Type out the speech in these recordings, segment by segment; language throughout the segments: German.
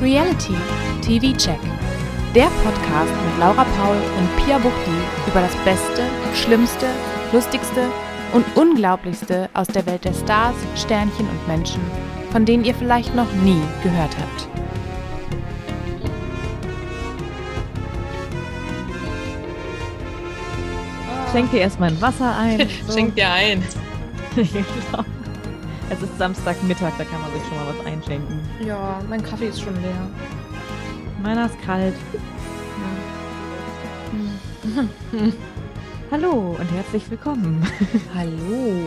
Reality TV Check. Der Podcast mit Laura Paul und Pia Buchti über das Beste, Schlimmste, Lustigste und Unglaublichste aus der Welt der Stars, Sternchen und Menschen, von denen ihr vielleicht noch nie gehört habt. Schenk dir erstmal ein Wasser ein. So. Schenk dir ein. genau. Es ist Samstagmittag, da kann man sich schon mal was einschenken. Ja, mein Kaffee ist schon leer. Meiner ist kalt. Ja. Hallo und herzlich willkommen. Hallo.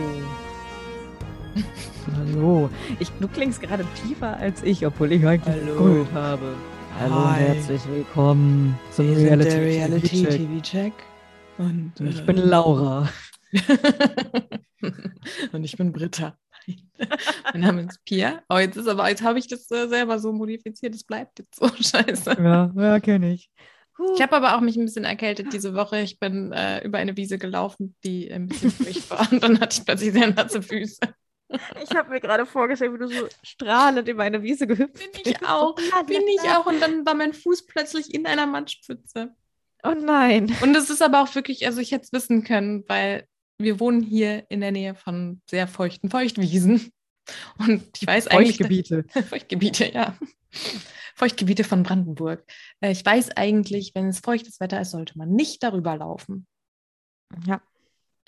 Hallo. Ich, du klingst gerade tiefer als ich, obwohl ich eigentlich Hallo. Gold habe. Hallo und Hi. herzlich willkommen zum Wir Reality, Reality TV Check. TV Check. Und Ich äh, bin Laura. und ich bin Britta. mein Name ist Pia. Oh, jetzt ist aber, jetzt habe ich das äh, selber so modifiziert. Es bleibt jetzt so scheiße. Ja, ja kenne ich. Ich habe aber auch mich ein bisschen erkältet diese Woche. Ich bin äh, über eine Wiese gelaufen, die ein bisschen feucht war. Und dann hatte ich plötzlich sehr nasse Füße. Ich habe mir gerade vorgestellt, wie du so strahlend über eine Wiese gehüpft Bin ich auch. Bin ich auch. Und dann war mein Fuß plötzlich in einer Matschpfütze. Oh nein. Und es ist aber auch wirklich, also ich hätte es wissen können, weil wir wohnen hier in der Nähe von sehr feuchten Feuchtwiesen. Und ich weiß eigentlich. Feuchtgebiete. Feuchtgebiete, ja. Feuchtgebiete von Brandenburg. Äh, Ich weiß eigentlich, wenn es feuchtes Wetter ist, sollte man nicht darüber laufen. Ja.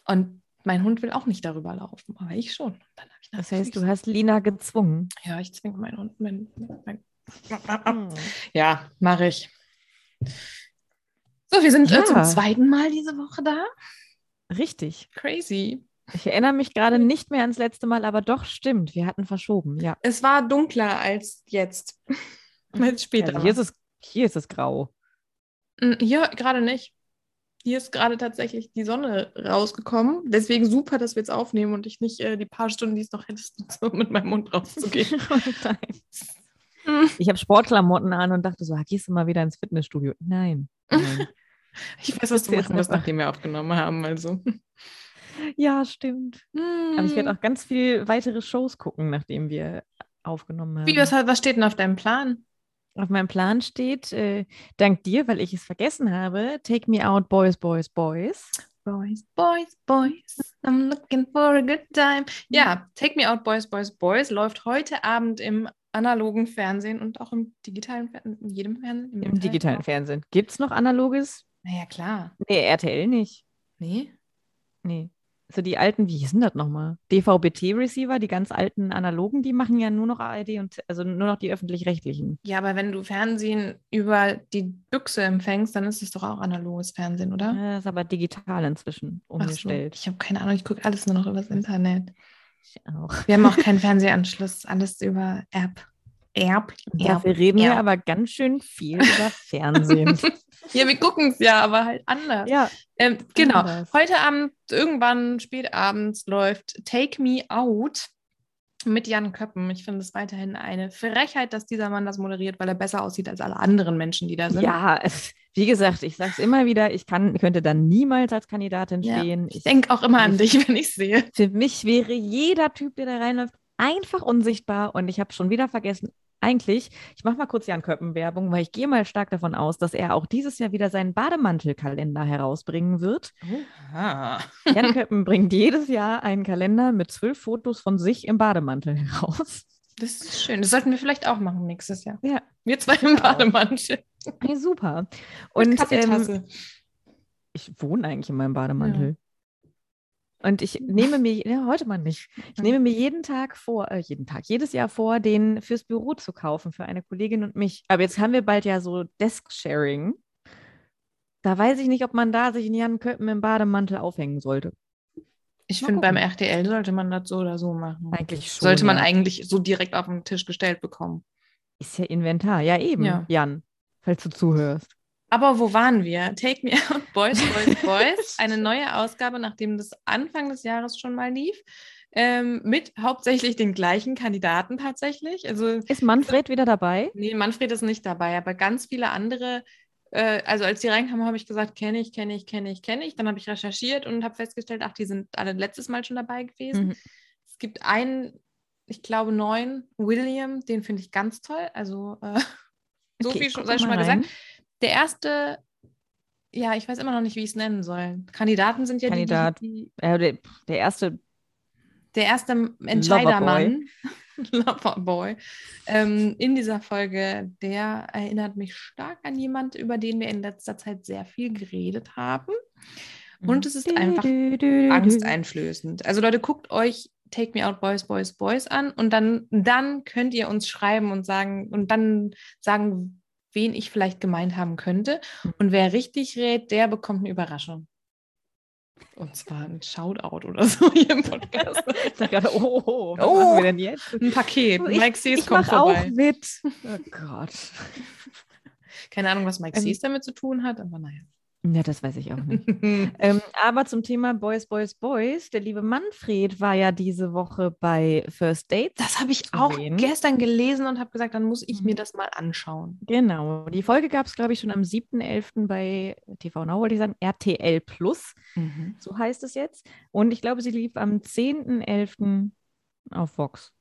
Und mein Hund will auch nicht darüber laufen, aber ich schon. Ich Das heißt, du hast Lina gezwungen. Ja, ich zwinge meinen Hund. Mein, mein, Hm. ja, mache ich. So, wir sind Ja. äh, zum zweiten Mal diese Woche da. Richtig. Crazy. Ich erinnere mich gerade nicht mehr ans letzte Mal, aber doch stimmt. Wir hatten verschoben, ja. Es war dunkler als jetzt. Als später. Also hier, ist es, hier ist es grau. Mm, Hier gerade nicht. Hier ist gerade tatsächlich die Sonne rausgekommen. Deswegen super, dass wir jetzt aufnehmen und ich nicht äh, die paar Stunden, die es noch hättest, so mit meinem Mund rauszugehen. Oh. Mm. Ich habe Sportklamotten an und dachte so, ah, gehst du mal wieder ins Fitnessstudio? Nein. Nein. Ich weiß, was du machen einfach. nachdem wir aufgenommen haben. Also. ja, stimmt. Aber ich Mm. werde auch ganz viel weitere Shows gucken, nachdem wir aufgenommen haben. Wie, was, was steht denn auf deinem Plan? Auf meinem Plan steht, äh, dank dir, weil ich es vergessen habe, Take Me Out, Boys, Boys, Boys. Boys, Boys, Boys, I'm looking for a good time. Ja, Take Me Out, Boys, Boys, Boys läuft heute Abend im analogen Fernsehen und auch im digitalen Fernsehen, in jedem Fernsehen. Im digitalen Fernsehen. Gibt es noch analoges? Naja, klar. Nee, RTL nicht. Nee? Nee. So die alten, wie hießen das nochmal? DVB-T-Receiver, die ganz alten analogen, die machen ja nur noch ARD und also nur noch die öffentlich-rechtlichen. Ja, aber wenn du Fernsehen über die Büchse empfängst, dann ist es doch auch analoges Fernsehen, oder? Das ist aber digital inzwischen Ach so, umgestellt. Ich habe keine Ahnung, ich gucke alles nur noch übers Internet. Ich auch. Wir haben auch keinen Fernsehanschluss, alles über App. App. Dafür reden wir App. aber ganz schön viel über Fernsehen. Ja, wir gucken es ja, aber halt anders. ja, Ähm, genau. Anders. Heute Abend, irgendwann spät abends, läuft Take Me Out mit Jan Köppen. Ich finde es weiterhin eine Frechheit, dass dieser Mann das moderiert, weil er besser aussieht als alle anderen Menschen, die da sind. ja, es- wie gesagt, ich sage es immer wieder, ich kann, könnte da niemals als Kandidatin Ja, stehen. Ich denke auch immer an dich, wenn ich sehe. Für mich wäre jeder Typ, der da reinläuft, einfach unsichtbar. Und ich habe schon wieder vergessen, eigentlich, ich mache mal kurz Jan Köppen Werbung, weil ich gehe mal stark davon aus, dass er auch dieses Jahr wieder seinen Bademantelkalender herausbringen wird. Aha. Jan Köppen bringt jedes Jahr einen Kalender mit zwölf Fotos von sich im Bademantel heraus. Das ist schön. Das sollten wir vielleicht auch machen nächstes Jahr. Ja, Wir zwei im auch. Bademantel. hey, super. Und Und ähm, ich wohne eigentlich in meinem Bademantel. Und ich nehme mir, ja, heute mal nicht, ich Mhm. nehme mir jeden Tag vor, äh, jeden Tag, jedes Jahr vor, den fürs Büro zu kaufen für eine Kollegin und mich. Aber jetzt haben wir bald ja so Desk-Sharing. Da weiß ich nicht, ob man da sich in Jan Köppen im Bademantel aufhängen sollte. ich finde, beim. RTL sollte man das so oder so machen. Eigentlich schon. sollte man ja. eigentlich so direkt auf den Tisch gestellt bekommen. Ist ja Inventar. Ja, eben, Ja. Jan, falls du zuhörst. Aber wo waren wir? Take Me Out, Boys, Boys, Boys. Eine neue Ausgabe, nachdem das Anfang des Jahres schon mal lief. Ähm, mit hauptsächlich den gleichen Kandidaten tatsächlich. Also, Ist Manfred wieder dabei? nee, Manfred ist nicht dabei, aber ganz viele andere. Äh, also, als die reinkamen, habe ich gesagt: kenne ich, kenne ich, kenne ich, kenne ich. Dann habe ich recherchiert und habe festgestellt: ach, die sind alle letztes Mal schon dabei gewesen. Mhm. Es gibt einen, ich glaube, neuen, William, den finde ich ganz toll. Also, äh, So Okay, viel ich schon, sei schon mal mal gesagt. Der erste, ja, ich weiß immer noch nicht, wie ich es nennen soll. Kandidaten sind ja Kandidat. die, die, Äh, der, der erste, der erste Entscheidermann, Loverboy, ähm, in dieser Folge, der erinnert mich stark an jemand, über den wir in letzter Zeit sehr viel geredet haben. Und es ist einfach angsteinflößend. Also Leute, guckt euch Take Me Out Boys, Boys, Boys an und dann, dann könnt ihr uns schreiben und sagen und dann sagen, wen ich vielleicht gemeint haben könnte. Und wer richtig rät, der bekommt eine Überraschung. Und zwar ein Shoutout oder so hier im Podcast. Dachte gerade, oh, oh, was Oh. machen wir denn jetzt? Ein Paket. Ich- Mike Sees Ich kommt mache auch vorbei. mit. Oh Gott. Keine Ahnung, was Mike Ähm, Sees damit zu tun hat, aber naja. Ja, das weiß ich auch nicht. ähm, aber zum Thema Boys, Boys, Boys. Der liebe Manfred war ja diese Woche bei First Dates. Das habe ich auch sehen. gestern gelesen und habe gesagt, dann muss ich Mhm. mir das mal anschauen. Genau. Die Folge gab es, glaube ich, schon am 7.11. bei TV Now, wollte ich sagen, RTL Plus. So heißt es jetzt. Und ich glaube, sie lief am 10.11. auf Vox.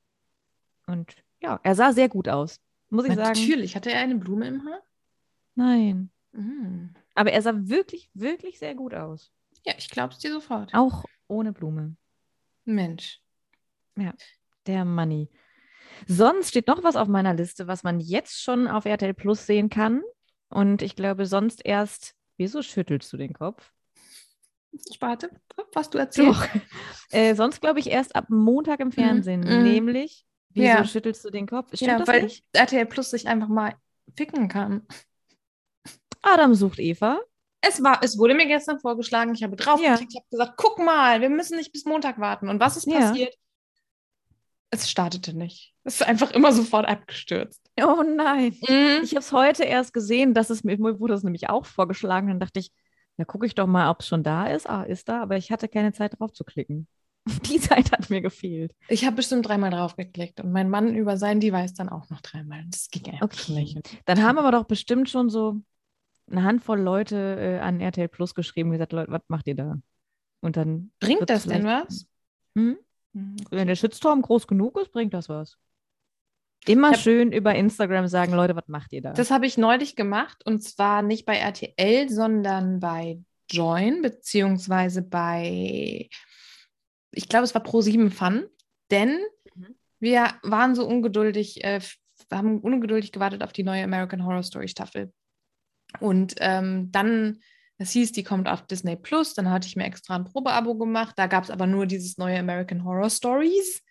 Und ja, er sah sehr gut aus. Muss ich sagen. Natürlich. Hatte er eine Blume im Haar? Nein. Mhm. Aber er sah wirklich, wirklich sehr gut aus. Ja, ich glaube es dir sofort. Auch ohne Blume. Mensch. Der Money. Sonst steht noch was auf meiner Liste, was man jetzt schon auf RTL Plus sehen kann. Und ich glaube, sonst erst. Wieso schüttelst du den Kopf? Ich warte, was du erzählst. Doch. äh, sonst glaube ich erst ab Montag im Fernsehen. Mhm. Nämlich, wieso Ja. schüttelst du den Kopf? Stimmt Ja, weil nicht? RTL Plus sich einfach mal ficken kann. Adam sucht Eva. Es, war, es wurde mir gestern vorgeschlagen, ich habe draufgeklickt, ich habe gesagt, guck mal, wir müssen nicht bis Montag warten. Und was ist Ja. passiert? Es startete nicht. Es ist einfach immer sofort abgestürzt. Oh nein. Mhm. Ich habe es heute erst gesehen, dass es mir mir wurde es nämlich auch vorgeschlagen. Dann dachte ich, ja, gucke ich doch mal, ob es schon da ist. Ah, ist da, aber ich hatte keine Zeit drauf zu klicken. Die Zeit hat mir gefehlt. Ich habe bestimmt dreimal draufgeklickt und mein Mann über sein Device dann auch noch dreimal. Das ging einfach Okay. nicht. Dann haben aber doch bestimmt schon so eine Handvoll Leute äh, an RTL Plus geschrieben und gesagt, Leute, was macht ihr da? Und dann, Bringt das denn was? hm? Mhm. wenn der Shitstorm groß genug ist, bringt das was. Immer hab- schön über Instagram sagen, Leute, was macht ihr da? Das habe ich neulich gemacht und zwar nicht bei RTL, sondern bei Join, beziehungsweise bei, ich glaube, es war Pro7 Fun, denn Mhm. wir waren so ungeduldig, äh, haben ungeduldig gewartet auf die neue American Horror Story Staffel. Und ähm, dann, es hieß, die kommt auf Disney Plus, dann hatte ich mir extra ein Probeabo gemacht, da gab es aber nur dieses neue American Horror Stories.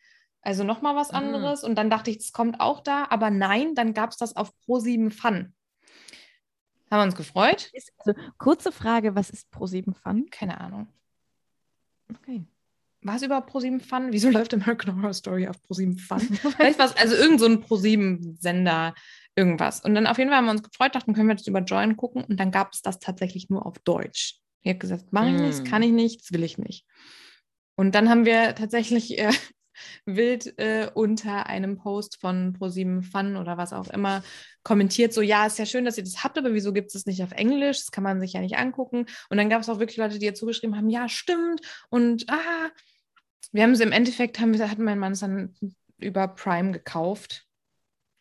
Also nochmal was Mhm. anderes. Und dann dachte ich, das kommt auch da. Aber nein, dann gab es das auf Pro7 Fun. Haben wir uns gefreut? Also, kurze Frage, was ist Pro7 Fun? Keine Ahnung. Okay. War es überhaupt Pro7 Fun? Wieso läuft American Horror Story auf Pro7 Fun? Vielleicht war es also irgend so ein Pro7-Sender, irgendwas. Und dann auf jeden Fall haben wir uns gefreut, dachten, können wir das über Join gucken. Und dann gab es das tatsächlich nur auf Deutsch. Ich habe gesagt, mach ich nicht, das Mm. kann ich nicht, das will ich nicht. Und dann haben wir tatsächlich äh, wild äh, unter einem Post von Pro7 Fun oder was auch immer kommentiert, so, ja, ist ja schön, dass ihr das habt, aber wieso gibt es das nicht auf Englisch? Das kann man sich ja nicht angucken. Und dann gab es auch wirklich Leute, die dazu geschrieben haben, ja, stimmt. Und ah, wir haben es im Endeffekt, haben wir, hat mein Mann es dann über Prime gekauft.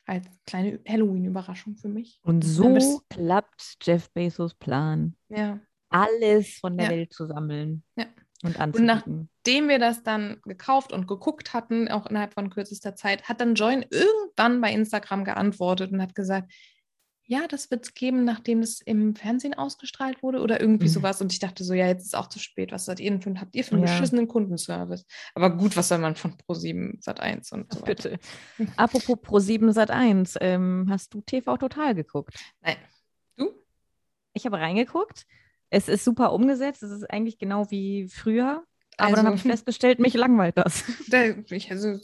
Als kleine Halloween-Überraschung für mich. Und so klappt Jeff Bezos Plan, Ja. alles von der Ja. Welt zu sammeln Ja. und anzubieten. Nachdem wir das dann gekauft und geguckt hatten, auch innerhalb von kürzester Zeit, hat dann Join irgendwann bei Instagram geantwortet und hat gesagt, ja, das wird es geben, nachdem es im Fernsehen ausgestrahlt wurde oder irgendwie Mhm. sowas. Und ich dachte so, ja, jetzt ist auch zu spät. Was seid ihr denn für, habt ihr für einen Ja. beschissenen Kundenservice? Aber gut, was soll man von Pro7 Sat1 und so weiter? Bitte. Apropos Pro7 Sat1, ähm, hast du TV Total geguckt? Nein. Du? Ich habe reingeguckt. Es ist super umgesetzt. Es ist eigentlich genau wie früher. Aber dann Also- habe ich festgestellt, mich langweilt das. Der, ich, also,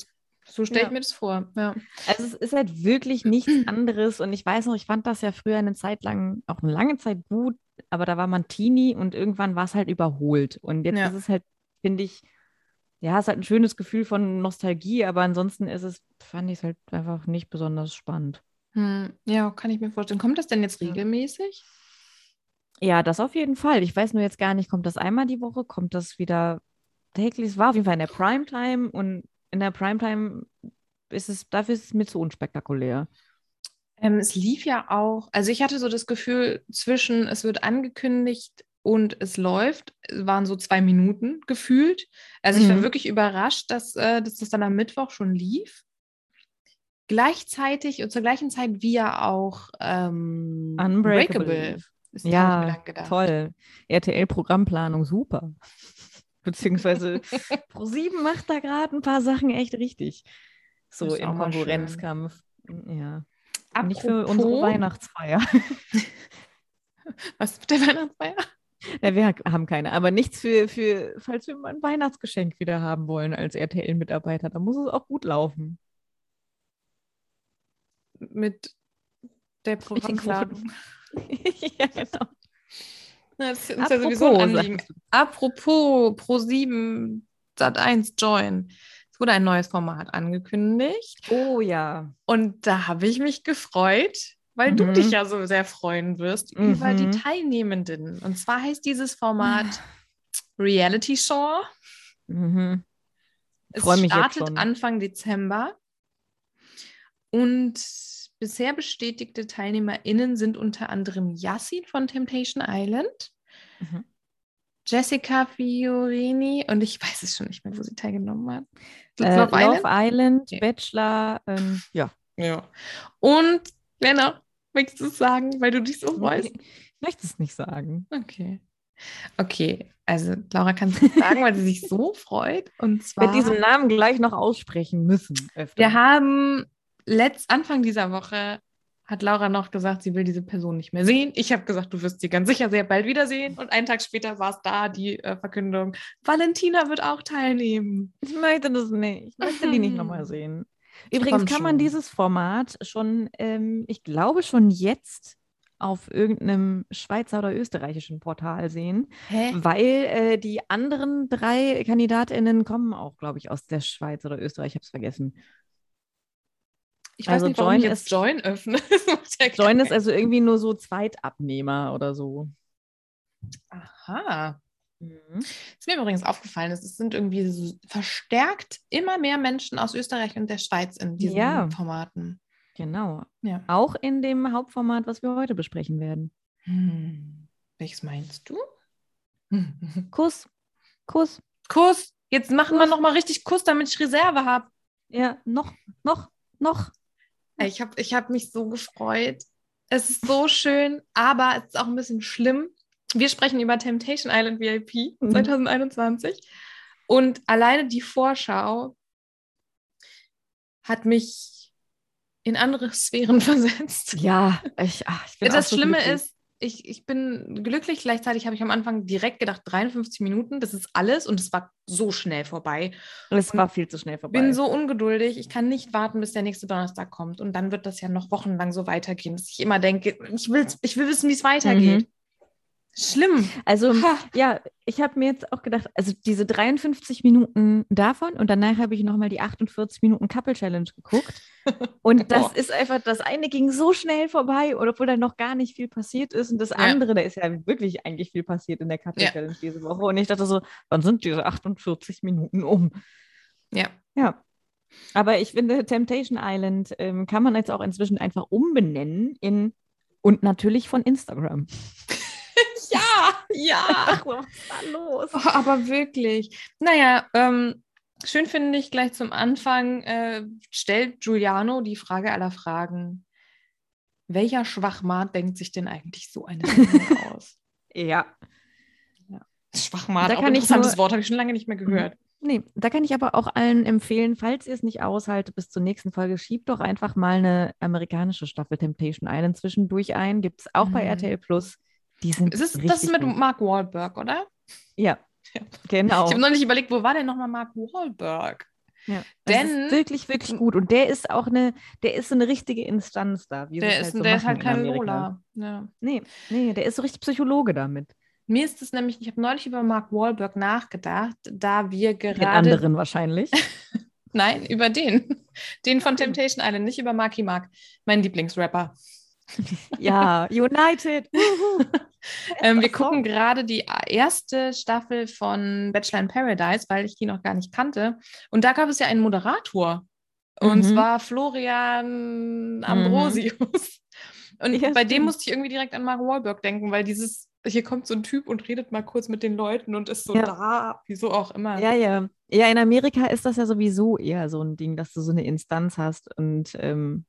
so stelle Ja. ich mir das vor. Ja. Also es ist halt wirklich nichts anderes. Und ich weiß noch, ich fand das ja früher eine Zeit lang, auch eine lange Zeit gut, aber da war man Teenie und irgendwann war es halt überholt. Und jetzt Ja. ist es halt, finde ich, ja, es ist halt ein schönes Gefühl von Nostalgie, aber ansonsten ist es, fand ich es halt einfach nicht besonders spannend. Hm, ja, kann ich mir vorstellen. Kommt das denn jetzt regelmäßig? Ja, das auf jeden Fall. Ich weiß nur jetzt gar nicht, kommt das einmal die Woche? Kommt das wieder täglich? Es war auf jeden Fall in der Primetime und in der Primetime ist es, dafür ist es mir zu unspektakulär. Ähm, es lief ja auch, also ich hatte so das Gefühl, zwischen es wird angekündigt und es läuft, waren so zwei Minuten gefühlt. Also ich war Mhm. wirklich überrascht, dass, äh, dass das dann am Mittwoch schon lief. Gleichzeitig und zur gleichen Zeit wie ja auch ähm, Unbreakable. mir Ja, toll. RTL-Programmplanung, super. Beziehungsweise Pro7 macht da gerade ein paar Sachen echt richtig. So im schön. Konkurrenzkampf. Ja. Nicht für unsere Apropos- Weihnachtsfeier. Was mit der Weihnachtsfeier? Ja, wir haben keine, aber nichts für, für, falls wir mal ein Weihnachtsgeschenk wieder haben wollen als RTL-Mitarbeiter, dann muss es auch gut laufen. Mit der Programmplanung. ja, genau. Ja, das ist uns ja sowieso ein Anliegen. du. Apropos Pro7 Sat1 Join. Es wurde ein neues Format angekündigt. Oh ja. Und da habe ich mich gefreut, weil du Mhm. dich ja so sehr freuen wirst über die Mhm. Teilnehmenden. Und zwar heißt dieses Format Reality Show. Mhm. Es startet. Anfang Dezember. Und bisher bestätigte TeilnehmerInnen sind unter anderem Yassin von Temptation Island, Mhm. Jessica Fiorini und ich weiß es schon nicht mehr, wo sie teilgenommen hat. Äh, Love Love Island? Island, Ja. Bachelor, ähm, ja. Ja. Und Lena, möchtest du es sagen, weil du dich so freust? Ich möchte es nicht sagen. Okay. Okay, also Laura kann es nicht sagen, weil sie sich so freut. Und zwar, diesen Namen gleich noch aussprechen müssen. Öfter. wir haben letzt, Anfang dieser Woche hat Laura noch gesagt, sie will diese Person nicht mehr sehen. Ich habe gesagt, du wirst sie ganz sicher sehr bald wiedersehen. Und einen Tag später war es da, die äh, Verkündung. Valentina wird auch teilnehmen. Ich möchte das nicht. Ich möchte die nicht nochmal sehen. Übrigens kann man dieses Format schon, ähm, ich glaube schon jetzt auf irgendeinem Schweizer oder österreichischen Portal sehen, Hä? weil äh, die anderen drei KandidatInnen kommen auch, glaube ich, aus der Schweiz oder Österreich. Ich habe es vergessen. Ich weiß Also nicht, warum Join ich jetzt ist- Join öffne. Join ist also irgendwie nur so Zweitabnehmer oder so. Aha. Mhm. Ist mir übrigens aufgefallen, es sind irgendwie so verstärkt immer mehr Menschen aus Österreich und der Schweiz in diesen Ja. Formaten. Genau. Ja. Auch in dem Hauptformat, was wir heute besprechen werden. Hm. Welches meinst du? Kuss. Kuss. Kuss. Jetzt machen wir Kuss. noch mal richtig Kuss, damit ich Reserve habe. Ja, noch, noch, noch. Ich habe ich hab mich so gefreut. Es ist so schön, aber es ist auch ein bisschen schlimm. Wir sprechen über Temptation Island VIP Mhm. 2021 und alleine die Vorschau hat mich in andere Sphären versetzt. Ja, ich, ach, ich bin das so Schlimme ist, ich, ich bin glücklich. Gleichzeitig habe ich am Anfang direkt gedacht, 53 Minuten, das ist alles. Und es war so schnell vorbei. es war viel zu schnell vorbei. bin so ungeduldig. Ich kann nicht warten, bis der nächste Donnerstag kommt. Und dann wird das ja noch wochenlang so weitergehen, dass ich immer denke, ich will, ich will wissen, wie es weitergeht. Schlimm. also, Ha. ja, ich habe mir jetzt auch gedacht, also diese 53 Minuten davon und danach habe ich nochmal die 48 Minuten Couple Challenge geguckt. Und das Boah. ist einfach, das eine ging so schnell vorbei, obwohl da noch gar nicht viel passiert ist. Und das Ja. andere, da ist ja wirklich eigentlich viel passiert in der Couple Ja. Challenge diese Woche. Und ich dachte so, wann sind diese 48 Minuten um? Ja. Ja. Aber ich finde, Temptation Island ähm, kann man jetzt auch inzwischen einfach umbenennen in und natürlich von Instagram. Ja, ja. was ist da los? Oh, aber wirklich. Naja, ähm, schön finde ich gleich zum Anfang, äh, stellt Giuliano die Frage aller Fragen. Welcher Schwachmat denkt sich denn eigentlich so eine Sendung aus? Ja. Schwachmat, Da auch kann ich interessantes nur- Wort, habe ich schon lange nicht mehr gehört. Nee, da kann ich aber auch allen empfehlen, falls ihr es nicht aushaltet bis zur nächsten Folge, schiebt doch einfach mal eine amerikanische Staffel Temptation Island zwischendurch ein. Gibt es auch bei Mhm. RTL Plus. Die sind Es ist das mit gut. Mark Wahlberg, oder? Ja, Ja. genau. Ich habe noch nicht überlegt, wo war denn nochmal Mark Wahlberg? Ja, Denn- denn ist wirklich, wirklich gut. Und der ist auch eine, der ist so eine richtige Instanz da. Der es ist, halt so der ist halt in kein. Lola. Ja. Nee, nee, der ist so richtig Psychologe damit. Mir ist es nämlich, ich habe neulich über Mark Wahlberg nachgedacht, da wir Den gerade. anderen wahrscheinlich. Nein, über den. Den von Temptation Island, nicht über Marky Mark, mein Lieblingsrapper. Ja, United. Ähm, wir gucken gerade die erste Staffel von Bachelor in Paradise, weil ich die noch gar nicht kannte. Und da gab es ja einen Moderator Und Mhm. zwar Florian Ambrosius. Und Ja, bei dem stimmt. musste ich irgendwie direkt an Mark Wahlberg denken, weil dieses, hier kommt so ein Typ und redet mal kurz mit den Leuten und ist so Ja. da, wieso auch immer. Ja, ja. Ja, in Amerika ist das ja sowieso eher so ein Ding, dass du so eine Instanz hast und ähm,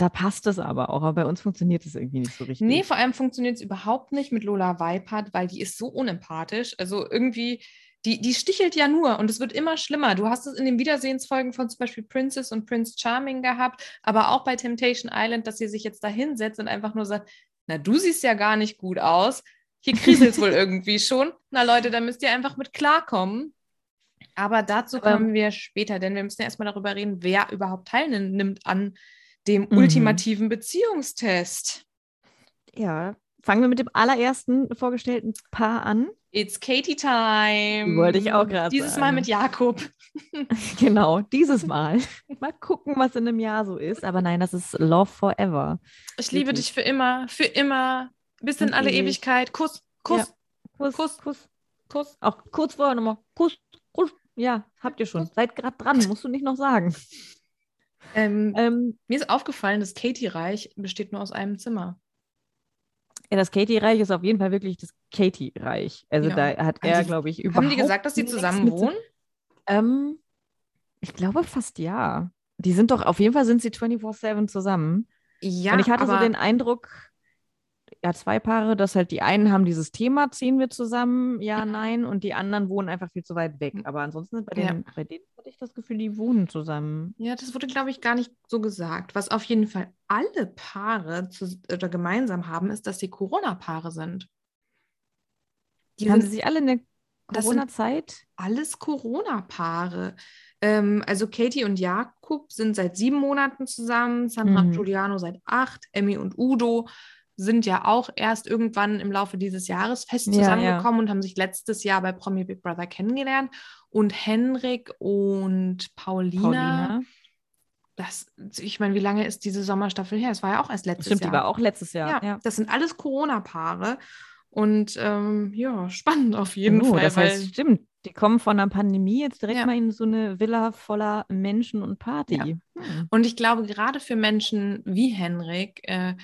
da passt es aber auch. Aber bei uns funktioniert es irgendwie nicht so richtig. Nee, vor allem funktioniert es überhaupt nicht mit Lola Weipert, weil die ist so unempathisch. Also irgendwie, die, die stichelt ja nur und es wird immer schlimmer. Du hast es in den Wiedersehensfolgen von zum Beispiel Princess und Prince Charming gehabt, aber auch bei Temptation Island, dass sie sich jetzt da hinsetzt und einfach nur sagt, na, du siehst ja gar nicht gut aus. Hier kriselt es wohl irgendwie schon. Na Leute, da müsst ihr einfach mit klarkommen. Aber dazu kommen wir später, denn wir müssen ja erstmal darüber reden, wer überhaupt teilnimmt an dem Mhm. ultimativen Beziehungstest. Ja, fangen wir mit dem allerersten vorgestellten Paar an. It's Katie Time. Wollte ich auch gerade Dieses sagen. Mal mit Jakob. Genau, dieses Mal. Mal gucken, was in einem Jahr so ist. Aber nein, das ist Love Forever. Ich liebe Wirklich. dich für immer, für immer, bis in alle ewig. Ewigkeit. Kuss, Kuss, Kuss, Kuss. Kuss. Kuss. Auch kurz vorher nochmal Kuss, Kuss. Ja, habt ihr schon. Seid gerade dran, musst du nicht noch sagen. Ähm, Ähm, mir ist aufgefallen, das Katie-Reich besteht nur aus einem Zimmer. ja, das Katie-Reich ist auf jeden Fall wirklich das Katie-Reich. Also Ja. da hat Haben er, die- glaube ich, überhaupt Haben die gesagt, dass sie nichts zusammen wohnen? Ähm, ich glaube fast ja. Die sind doch, auf jeden Fall sind sie 24-7 zusammen. Ja, Und ich hatte so den Eindruck, ja, zwei Paare, dass halt die einen haben dieses Thema, ziehen wir zusammen, ja, nein, und die anderen wohnen einfach viel zu weit weg. Aber ansonsten bei, Ja. den, bei denen hatte ich das Gefühl, die wohnen zusammen. ja, das wurde, glaube ich, gar nicht so gesagt. Was auf jeden Fall alle Paare zu, oder gemeinsam haben, ist, dass sie Corona-Paare sind. Die haben sind sie sich alle in der Corona-Zeit? alles Corona-Paare. Ähm, also Katie und Jakob sind seit sieben Monaten zusammen, Sandra und Mhm. Giuliano seit acht, Emmy und Udo sind ja auch erst irgendwann im Laufe dieses Jahres fest Ja, zusammengekommen und haben sich letztes Jahr bei Promi Big Brother kennengelernt. Und Henrik und Paulina, Paulina. das, ich meine, wie lange ist diese Sommerstaffel her? Es war ja auch erst letztes Stimmt, Jahr. die war auch letztes Jahr. ja, Ja. das sind alles Corona-Paare. Und ähm, ja, spannend auf jeden Oh, Fall. das heißt, stimmt. Die kommen von einer Pandemie jetzt direkt Ja. mal in so eine Villa voller Menschen und Party. Ja. Hm. Und ich glaube, gerade für Menschen wie Henrik, äh,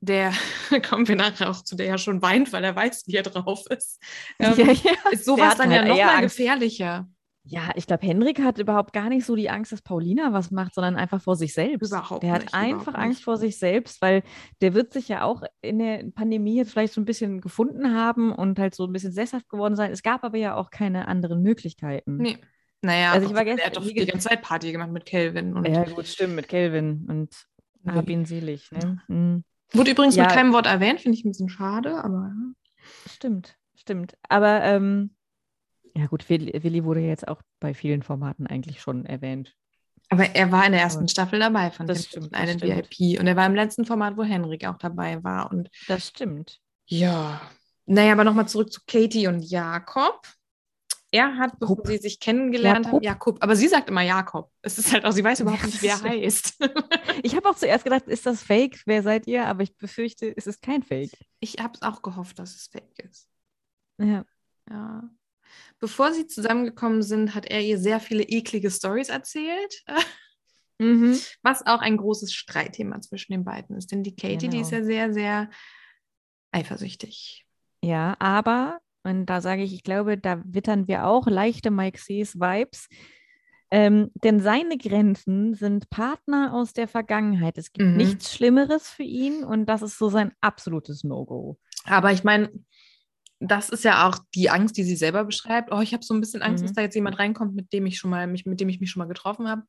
der, kommen wir nachher auch zu, der ja schon weint, weil er weiß, wie er drauf ist, ähm, Ja, ja. ist sowas dann ja halt noch eher mal Angst. gefährlicher. Ja, ich glaube, Henrik hat überhaupt gar nicht so die Angst, dass Paulina was macht, sondern einfach vor sich selbst. Überhaupt der hat nicht, einfach Angst nicht. vor sich selbst, weil der wird sich ja auch in der Pandemie jetzt vielleicht so ein bisschen gefunden haben und halt so ein bisschen sesshaft geworden sein. Es gab aber ja auch keine anderen Möglichkeiten. Nee. Naja, Also ich war gestern- hat doch die ganze Zeit Party gemacht mit Kelvin. Und Ja, gut, stimmt, mit Kelvin und hab ihn selig. Ne? Mhm. Wurde übrigens Ja. mit keinem Wort erwähnt, finde ich ein bisschen schade, aber Stimmt, stimmt. Aber ähm, ja gut, Willi, wurde ja jetzt auch bei vielen Formaten eigentlich schon erwähnt. aber er war in der ersten Staffel dabei von das stimmt, das Island stimmt. VIP. Und er war im letzten Format, wo Henrik auch dabei war. Und Das stimmt. Ja. Naja, aber nochmal zurück zu Katie und Jakob. Er hat, bevor Jakob. sie sich kennengelernt haben, Jakob. Aber sie sagt immer Jakob. Es ist halt auch, sie weiß überhaupt nicht, wer er heißt. Ich habe auch zuerst gedacht, ist das Fake? Wer seid ihr? Aber ich befürchte, es ist kein Fake. ich habe es auch gehofft, dass es fake ist. Ja. Ja. Bevor sie zusammengekommen sind, hat er ihr sehr viele eklige Stories erzählt, Mhm. was auch ein großes Streitthema zwischen den beiden ist. Denn die Katie, die Genau. ist ja sehr, sehr eifersüchtig. Ja, aber, und da sage ich, ich glaube, da wittern wir auch leichte Mike Sees Vibes. Ähm, denn seine Grenzen sind Partner aus der Vergangenheit. Es gibt Mhm. nichts Schlimmeres für ihn und das ist so sein absolutes No-Go. Aber ich meine, das ist ja auch die Angst, die sie selber beschreibt. Oh, ich habe so ein bisschen Angst, Mhm. dass da jetzt jemand reinkommt, mit dem ich schon mal mich, mit dem ich mich schon mal getroffen habe.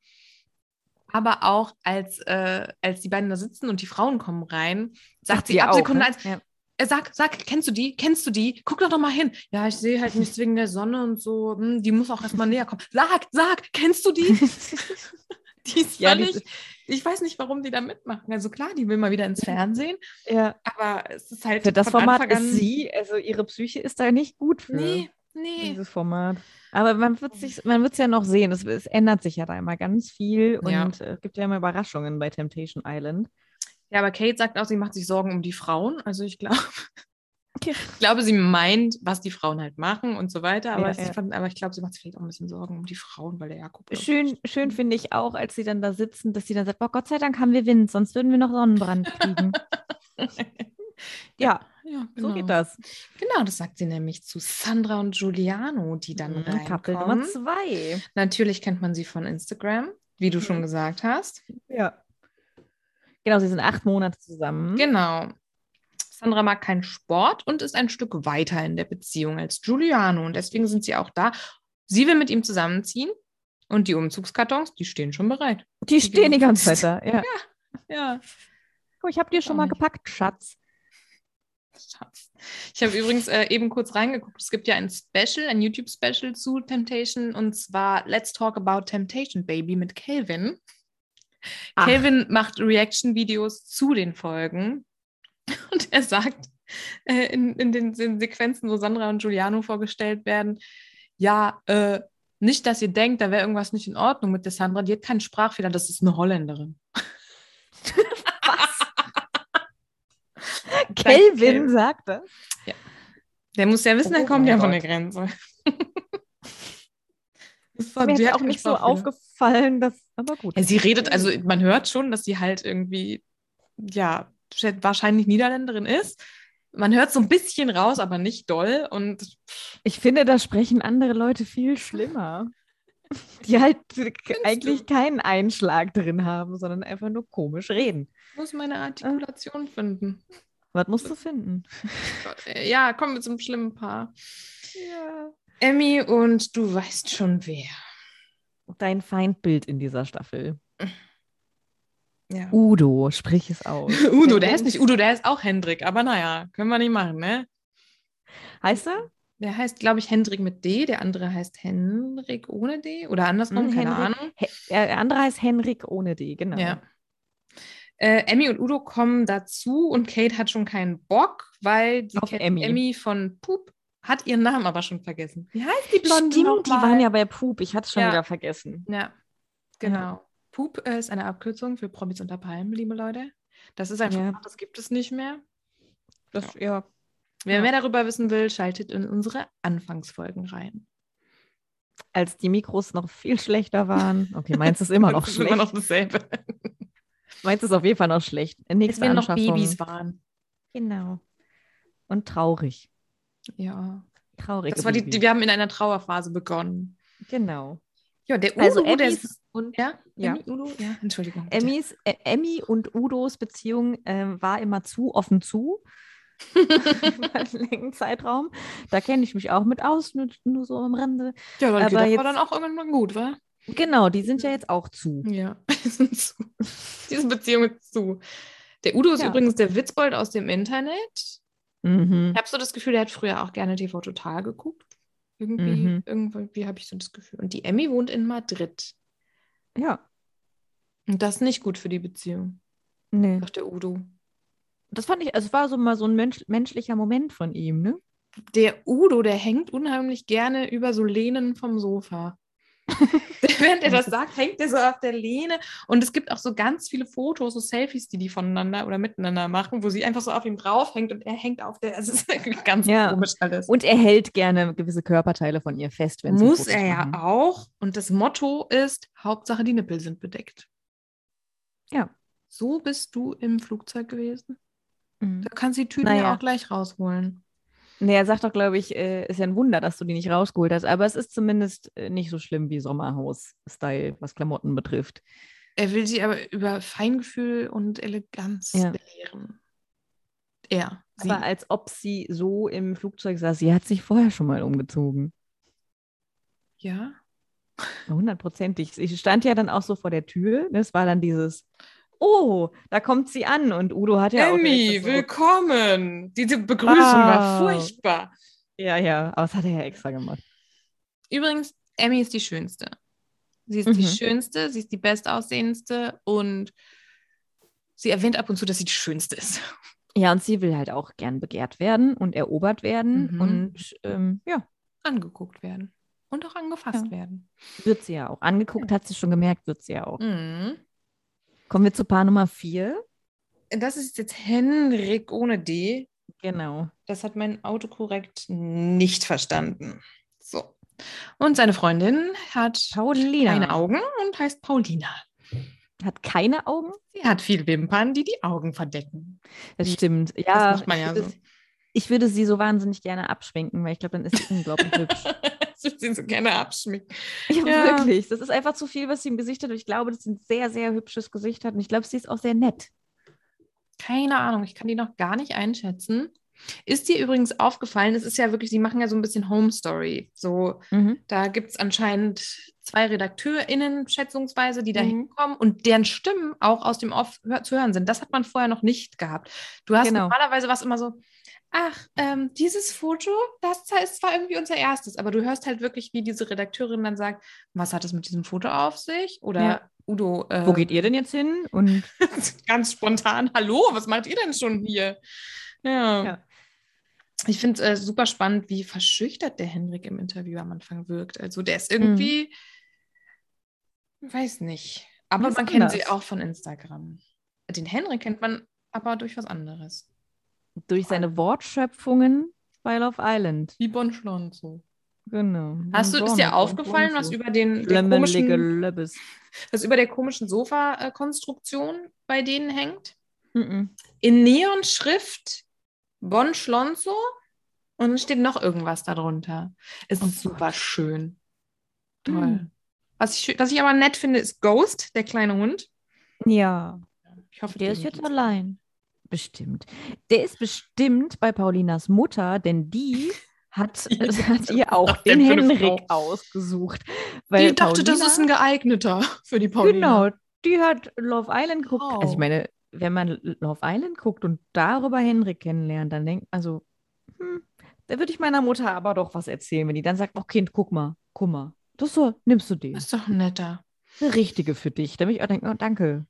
Aber auch als, äh, als die beiden da sitzen und die Frauen kommen rein, sagt, sie ab Sekunde ne? eins, Ja. Er sagt, sag, kennst du die? Kennst du die? Guck doch doch mal hin. Ja, ich sehe halt nichts wegen der Sonne und so. Hm, die muss auch erstmal näher kommen. Sag, sag, kennst du die? Die ist Ja, völlig, ist- ich weiß nicht, warum die da mitmachen. Also klar, die will mal wieder ins Fernsehen, ja. aber es ist halt Für das Format Anfang ist sie, also ihre Psyche ist da nicht gut für Nee, nee. dieses Format. Aber man wird man es ja noch sehen. Es, es ändert sich ja da immer ganz viel Ja. und äh, es gibt ja immer Überraschungen bei Temptation Island. Ja, aber Kate sagt auch, sie macht sich Sorgen um die Frauen. Also ich glaube, Ich glaube, sie meint, was die Frauen halt machen und so weiter, aber, Ja, ich, ja. fand, aber ich glaube, sie macht sich vielleicht auch ein bisschen Sorgen um die Frauen, weil der Jakob. Schön, schön finde ich auch, als sie dann da sitzen, dass sie dann sagt, boah, Gott sei Dank haben wir Wind, sonst würden wir noch Sonnenbrand kriegen. ja, ja, so geht genau. das. Genau, das sagt sie nämlich zu Sandra und Giuliano, die dann Mhm, Couple Nummer reinkommen. zwei. Natürlich kennt man sie von Instagram, wie du schon Mhm. gesagt hast. Ja. Genau, sie sind acht Monate zusammen. Genau. Sandra mag keinen Sport und ist ein Stück weiter in der Beziehung als Giuliano und deswegen sind sie auch da. Sie will mit ihm zusammenziehen und die Umzugskartons, die stehen schon bereit. Die stehen die ganze Zeit da. Ja. Ja. Guck, ich habe dir schon mal gepackt, Schatz. Schatz. Ich habe übrigens äh, eben kurz reingeguckt. Es gibt ja ein Special, ein YouTube-Special zu Temptation und zwar Let's Talk About Temptation Baby mit Calvin. Ach. Calvin macht Reaction-Videos zu den Folgen und er sagt äh, in, in den, den Sequenzen, wo Sandra und Giuliano vorgestellt werden, ja, äh, nicht, dass ihr denkt, da wäre irgendwas nicht in Ordnung mit der Sandra, die hat keinen Sprachfehler, das ist eine Holländerin. Kelvin Kelvin. sagt das. Der muss ja wissen, Oh er kommt ja von Gott. der Grenze. Das war- Mir ist hat auch nicht so aufgefallen, dass, aber gut. Ja, sie redet, also man hört schon, dass sie halt irgendwie, ja, wahrscheinlich Niederländerin ist. Man hört so ein bisschen raus, aber nicht doll. Und Ich finde, da sprechen andere Leute viel schlimmer. Die halt eigentlich keinen Einschlag drin haben, sondern einfach nur komisch reden. ich muss meine Artikulation finden. Was musst du finden? Äh, Ja, kommen wir zum schlimmen Paar. Ja. Emmy und du weißt schon wer. Dein Feindbild in dieser Staffel. Ja. Udo, sprich es aus. Udo, der heißt nicht Udo, der heißt auch Hendrik. Aber naja, können wir nicht machen, ne? Heißt er? Der heißt, glaube ich, Hendrik mit D, der andere heißt Henrik ohne D oder andersrum, Hm, keine Henrik. Ahnung. He der andere heißt Henrik ohne D, genau. Ja. Äh, Emmy und Udo kommen dazu und Kate hat schon keinen Bock, weil die Auf kennt Emmy. Emmy von Pup hat ihren Namen aber schon vergessen. Wie heißt die Blonde Stimmt, die waren ja bei Pup. Ich hatte es schon Ja. wieder vergessen. Ja, genau. Pup äh, ist eine Abkürzung für Promis unter Palmen, liebe Leute. Das ist ein Ja. Format, das gibt es nicht mehr. Das, ja. Wer Ja. mehr darüber wissen will, schaltet in unsere Anfangsfolgen rein. Als die Mikros noch viel schlechter waren. Okay, meins ist immer noch Das ist schlecht. immer noch dasselbe. Meins ist auf jeden Fall noch schlecht. Als Nächste wir noch. Babys waren. Genau. Und traurig. Ja. Traurig. Das war die, die, wir haben in einer Trauerphase begonnen. Genau. Ja, der Udo, Also Emmys ist, und ja, Ja. Emmy, Udo, ja, Entschuldigung. Emmys, äh, Emmy und Udos Beziehung ähm, war immer zu offen zu. Einen längeren Zeitraum. Da kenne ich mich auch mit aus, nur, nur so am Rande. ja, dann aber jetzt- war dann auch irgendwann gut, wa? Genau, die sind ja jetzt auch zu. Ja, die sind zu. Diese Beziehung ist zu. Der Udo ist Ja. übrigens der Witzbold aus dem Internet. Mhm. Ich habe so das Gefühl, der hat früher auch gerne TV Total geguckt. Irgendwie, Mhm. irgendwie habe ich so das Gefühl. Und die Emmy wohnt in Madrid. Ja, Und das ist nicht gut für die Beziehung, nee. sagt der Udo. Das fand ich, also es war so mal so ein Mensch, menschlicher Moment von ihm, ne? Der Udo, der hängt unheimlich gerne über so Lehnen vom Sofa. Während er das sagt, hängt er so auf der Lehne. Und es gibt auch so ganz viele Fotos, so Selfies, die die voneinander oder miteinander machen, wo sie einfach so auf ihm draufhängt und er hängt auf der. Also es ist ganz Ja. komisch alles. Und er hält gerne gewisse Körperteile von ihr fest, wenn sie Muss er ja auch. Und das Motto ist: Hauptsache die Nippel sind bedeckt. Ja. So bist du im Flugzeug gewesen. Mhm. Da kannst du die Tüten ja Naja. auch gleich rausholen. Nee, er sagt doch, glaube ich, äh, ist ja ein Wunder, dass du die nicht rausgeholt hast. Aber es ist zumindest äh, nicht so schlimm wie Sommerhaus-Style, was Klamotten betrifft. Er will sie aber über Feingefühl und Eleganz Ja. belehren. Er. Sie. Aber als ob sie so im Flugzeug saß. Sie hat sich vorher schon mal umgezogen. ja. Hundertprozentig. Sie stand ja dann auch so vor der Tür. Das war dann dieses, oh, da kommt sie an. Und Udo hat ja auch Emmy, direkt so, willkommen. Diese Begrüßung war Wow. furchtbar. Ja, ja, aber das hat er ja extra gemacht. Übrigens, Emmy ist die Schönste. Sie ist die Mhm. Schönste, sie ist die Bestaussehendste und sie erwähnt ab und zu, dass sie die Schönste ist. Ja, und sie will halt auch gern begehrt werden und erobert werden. Mhm. Und ähm, ja, Angeguckt werden. Und auch angefasst Ja. werden. wird sie ja auch. Angeguckt hat sie schon gemerkt, wird sie ja auch. Mhm. Kommen wir zu Paar Nummer vier. Das ist jetzt Henrik ohne D. Genau. Das hat mein Autokorrekt nicht verstanden. So. Und seine Freundin hat Paulina. keine Augen und heißt Paulina. Hat keine Augen? Sie hat viel Wimpern, die die Augen verdecken. Das stimmt. Ja, das macht man ja ich, würde, so. ich würde sie so wahnsinnig gerne abschminken, weil ich glaube, dann ist sie unglaublich hübsch. Das würde sie so gerne abschminken. Ja, Ja. wirklich. Das ist einfach zu viel, was sie im Gesicht hat. Und ich glaube, dass sie ein sehr, sehr hübsches Gesicht hat. Und ich glaube, sie ist auch sehr nett. Keine Ahnung, ich kann die noch gar nicht einschätzen. Ist dir übrigens aufgefallen, es ist ja wirklich, sie machen ja so ein bisschen Home Story. So, da gibt es anscheinend zwei RedakteurInnen, schätzungsweise, die da Mhm. hinkommen und deren Stimmen auch aus dem Off zu hören sind. Das hat man vorher noch nicht gehabt. Du hast Genau. normalerweise was immer so, ach, ähm, dieses Foto, das ist zwar irgendwie unser erstes, aber du hörst halt wirklich, wie diese Redakteurin dann sagt, was hat es mit diesem Foto auf sich? Oder Ja. Udo, äh, Wo geht ihr denn jetzt hin? Und ganz spontan, hallo, was macht ihr denn schon hier? Ja. Ja. Ich finde es äh, super spannend, wie verschüchtert der Henrik im Interview am Anfang wirkt. Also der ist irgendwie, weiß nicht. Aber man kennt sie auch von Instagram. Den Henrik kennt man aber durch was anderes. Durch seine Wortschöpfungen bei Love Island. Wie Bon Schlonzo. Genau. Hast du, ist dir aufgefallen, was über den, der Schlemmelige komischen, Löbbes. was über der komischen Sofa-Konstruktion bei denen hängt? Mhm. in Neonschrift Bon Schlonzo und dann steht noch irgendwas darunter. Es Oh ist super Gott. schön. Toll. Mhm. Was, ich, was ich aber nett finde, ist Ghost, der kleine Hund. Ja, Ich hoffe, der ist jetzt geht's allein. Bestimmt. Der ist bestimmt bei Paulinas Mutter, denn die hat, Die- hat ihr auch den eine Henrik ausgesucht. Weil Die dachte, das Paulina- ist ein geeigneter für die Paulina. Genau, die hat Love Island geguckt. Also ich meine, wenn man Love Island guckt und darüber Henrik kennenlernt, dann denkt also, hm, da würde ich meiner Mutter aber doch was erzählen, wenn die dann sagt, oh Kind, guck mal, guck mal, das so, nimmst du den. Das ist doch netter. Der Richtige für dich. Da ich auch denken, oh, danke.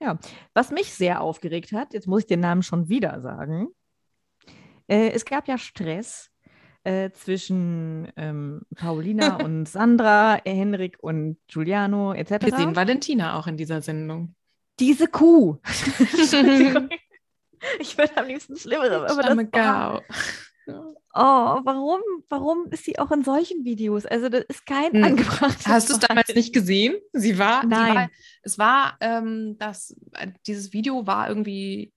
Ja, was mich sehr aufgeregt hat, jetzt muss ich den Namen schon wieder sagen. Äh, es gab ja Stress äh, zwischen ähm, Paulina und Sandra, Henrik und Giuliano etc. Wir sehen Valentina auch in dieser Sendung. Diese Kuh. Ich würde am liebsten Schlimmeres, aber das, Gau. Oh, warum, warum ist sie auch in solchen Videos? Also das ist kein Hm. angebrachtes Hast du es damals nicht gesehen? Sie war, Sie Nein. war es war, ähm, das, äh, dieses Video war irgendwie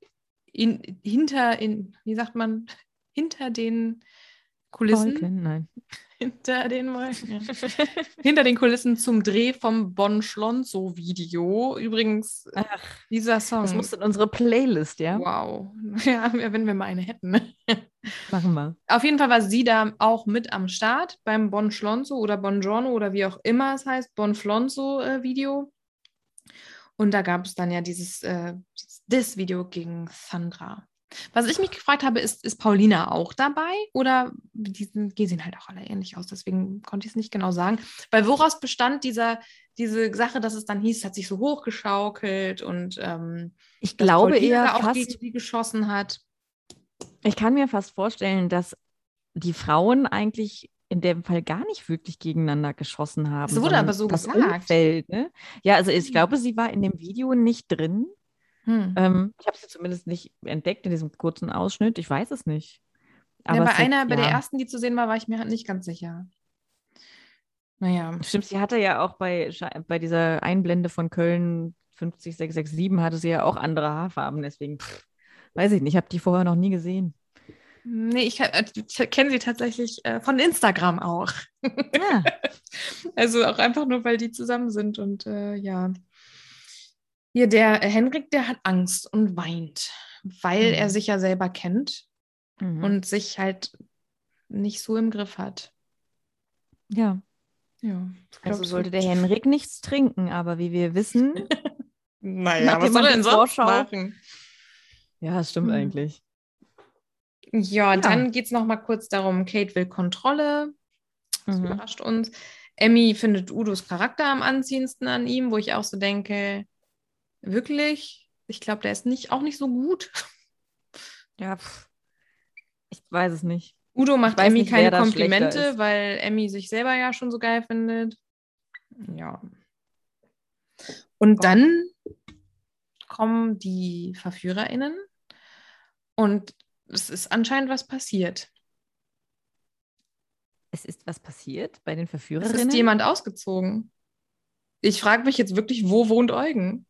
in, hinter, in, wie sagt man, hinter den Kulissen, Wolken? Nein. Hinter den Wolken, hinter den Kulissen zum Dreh vom Bon Schlonzo Video. Übrigens, äh, Ach, dieser Song. das muss in unsere Playlist, ja? wow. Ja, wenn wir mal eine hätten. Machen wir. Auf jeden Fall war sie da auch mit am Start beim Bon Schlonzo oder Bongiorno oder wie auch immer es heißt, Bon Flonzo äh, Video. Und da gab es dann ja dieses äh, das Video gegen Sandra. Was ich mich gefragt habe, ist, ist Paulina auch dabei? Oder die, sehen halt auch alle ähnlich aus, deswegen konnte ich es nicht genau sagen. Weil woraus bestand dieser, diese Sache, dass es dann hieß, hat sich so hochgeschaukelt und ähm, Ich glaube eher auch fast, gegen sie geschossen hat. ich kann mir fast vorstellen, dass die Frauen eigentlich in dem Fall gar nicht wirklich gegeneinander geschossen haben. Es wurde aber so das gesagt. Umfeld, ne? Ja, also ich Hm. glaube, sie war in dem Video nicht drin. Hm. Ähm, ich habe sie zumindest nicht entdeckt in diesem kurzen Ausschnitt. Ich weiß es nicht. Ja, Aber bei es hat- einer, bei der ja. ersten, die zu sehen war, war ich mir halt nicht ganz sicher. Naja. Stimmt, sie hatte ja auch bei, bei dieser Einblende von Köln 50667 hatte sie ja auch andere Haarfarben, deswegen pff, weiß ich nicht, ich habe die vorher noch nie gesehen. Nee, ich, äh, ich kenne sie tatsächlich äh, von Instagram auch. Ja, Also auch einfach nur, weil die zusammen sind und äh, ja. Hier, der äh, Henrik, der hat Angst und weint, weil Mhm. er sich ja selber kennt mhm. und sich halt nicht so im Griff hat. ja. Ja. Also sollte der Henrik nichts trinken, aber wie wir wissen, Naja, was soll er denn sonst machen? ja, das stimmt Hm. eigentlich. Ja, Ja. dann geht es noch mal kurz darum, Kate will Kontrolle. Das Mhm. überrascht uns. Emmy findet Udos Charakter am anziehendsten an ihm, wo ich auch so denke, wirklich? Ich glaube, der ist nicht, auch nicht so gut. Ja, pff. ich weiß es nicht. Udo macht Emmy nicht, keine Komplimente, weil Emmy sich selber ja schon so geil findet. Ja. Und Oh. dann kommen die VerführerInnen Und es ist anscheinend was passiert. Es ist was passiert bei den Es Verführerinnen. ist jemand ausgezogen. Ich frage mich jetzt wirklich, wo wohnt Eugen?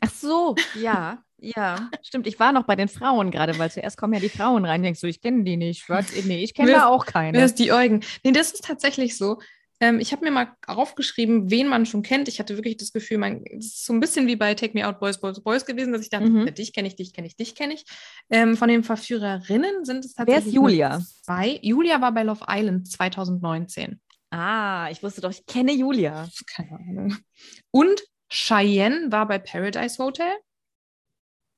Ach so, ja, ja, stimmt. Ich war noch bei den Frauen gerade, weil zuerst kommen ja die Frauen rein. Denkst du, ich kenne die nicht. Was? Nee, ich kenne Wer da auch Wer keine. ist die Eugen? Nee, das ist tatsächlich so. Ähm, ich habe mir mal aufgeschrieben, wen man schon kennt. Ich hatte wirklich das Gefühl, man, es ist so ein bisschen wie bei Take Me Out Boys, Boys, Boys gewesen, dass ich dachte, Mhm. dich kenne ich, dich kenne ich, dich kenne ich. Ähm, von den Verführerinnen sind es Wer tatsächlich ist Julia? zwei. Julia war bei Love Island 2019. Ah, ich wusste doch, ich kenne Julia. Keine Ahnung. Und Cheyenne war bei Paradise Hotel.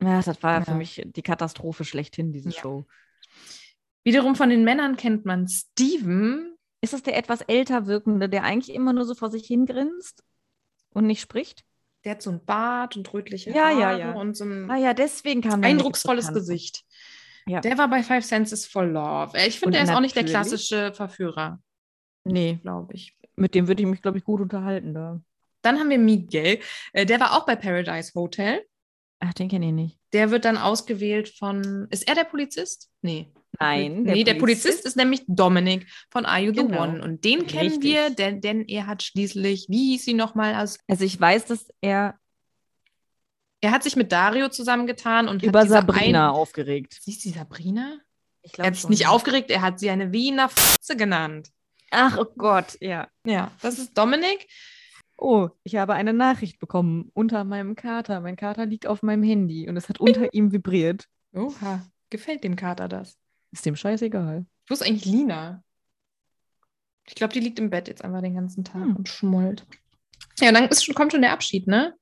Ja, das war für Ja. mich die Katastrophe schlechthin, diese Ja. Show. Wiederum von den Männern kennt man Steven. Ist das der etwas älter wirkende, der eigentlich immer nur so vor sich hingrinst und nicht spricht? Der hat so ein Bart und rötliche Ja, ja, Haare ja. und so ein Ah ja, deswegen kam eindrucksvolles. Gesicht. Ja. Der war bei Five Senses for Love. Ich finde, der ist auch nicht der klassische Verführer, Nee, glaube ich. mit dem würde ich mich, glaube ich, gut unterhalten da. Dann haben wir Miguel. Äh, Der war auch bei Paradise Hotel. Ach, den kenne ich nicht. Der wird dann ausgewählt von. Ist er der Polizist? Nee. Nein, nee, der Polizist ist nämlich Dominik von Are You the Genau. One. Und den kennen Richtig. wir, denn, denn er hat schließlich, wie hieß sie nochmal, aus, Also ich weiß, dass er er hat sich mit Dario zusammengetan und über Sabrina Ein, aufgeregt. Sie ist die Sabrina? Ich Er glaube hat sich nicht aufgeregt, er hat sie eine Wiener Fotze genannt. Ach, oh Gott, ja. Ja, das ist Dominik. Oh, ich habe eine Nachricht bekommen unter meinem Kater. Mein Kater liegt auf meinem Handy und es hat unter ihm vibriert. Oha, gefällt dem Kater das? Ist dem scheißegal. Wo ist eigentlich Lina? Ich glaube, die liegt im Bett jetzt einfach den ganzen Tag Hm. und schmollt. Ja, und dann ist schon, kommt schon der Abschied, ne?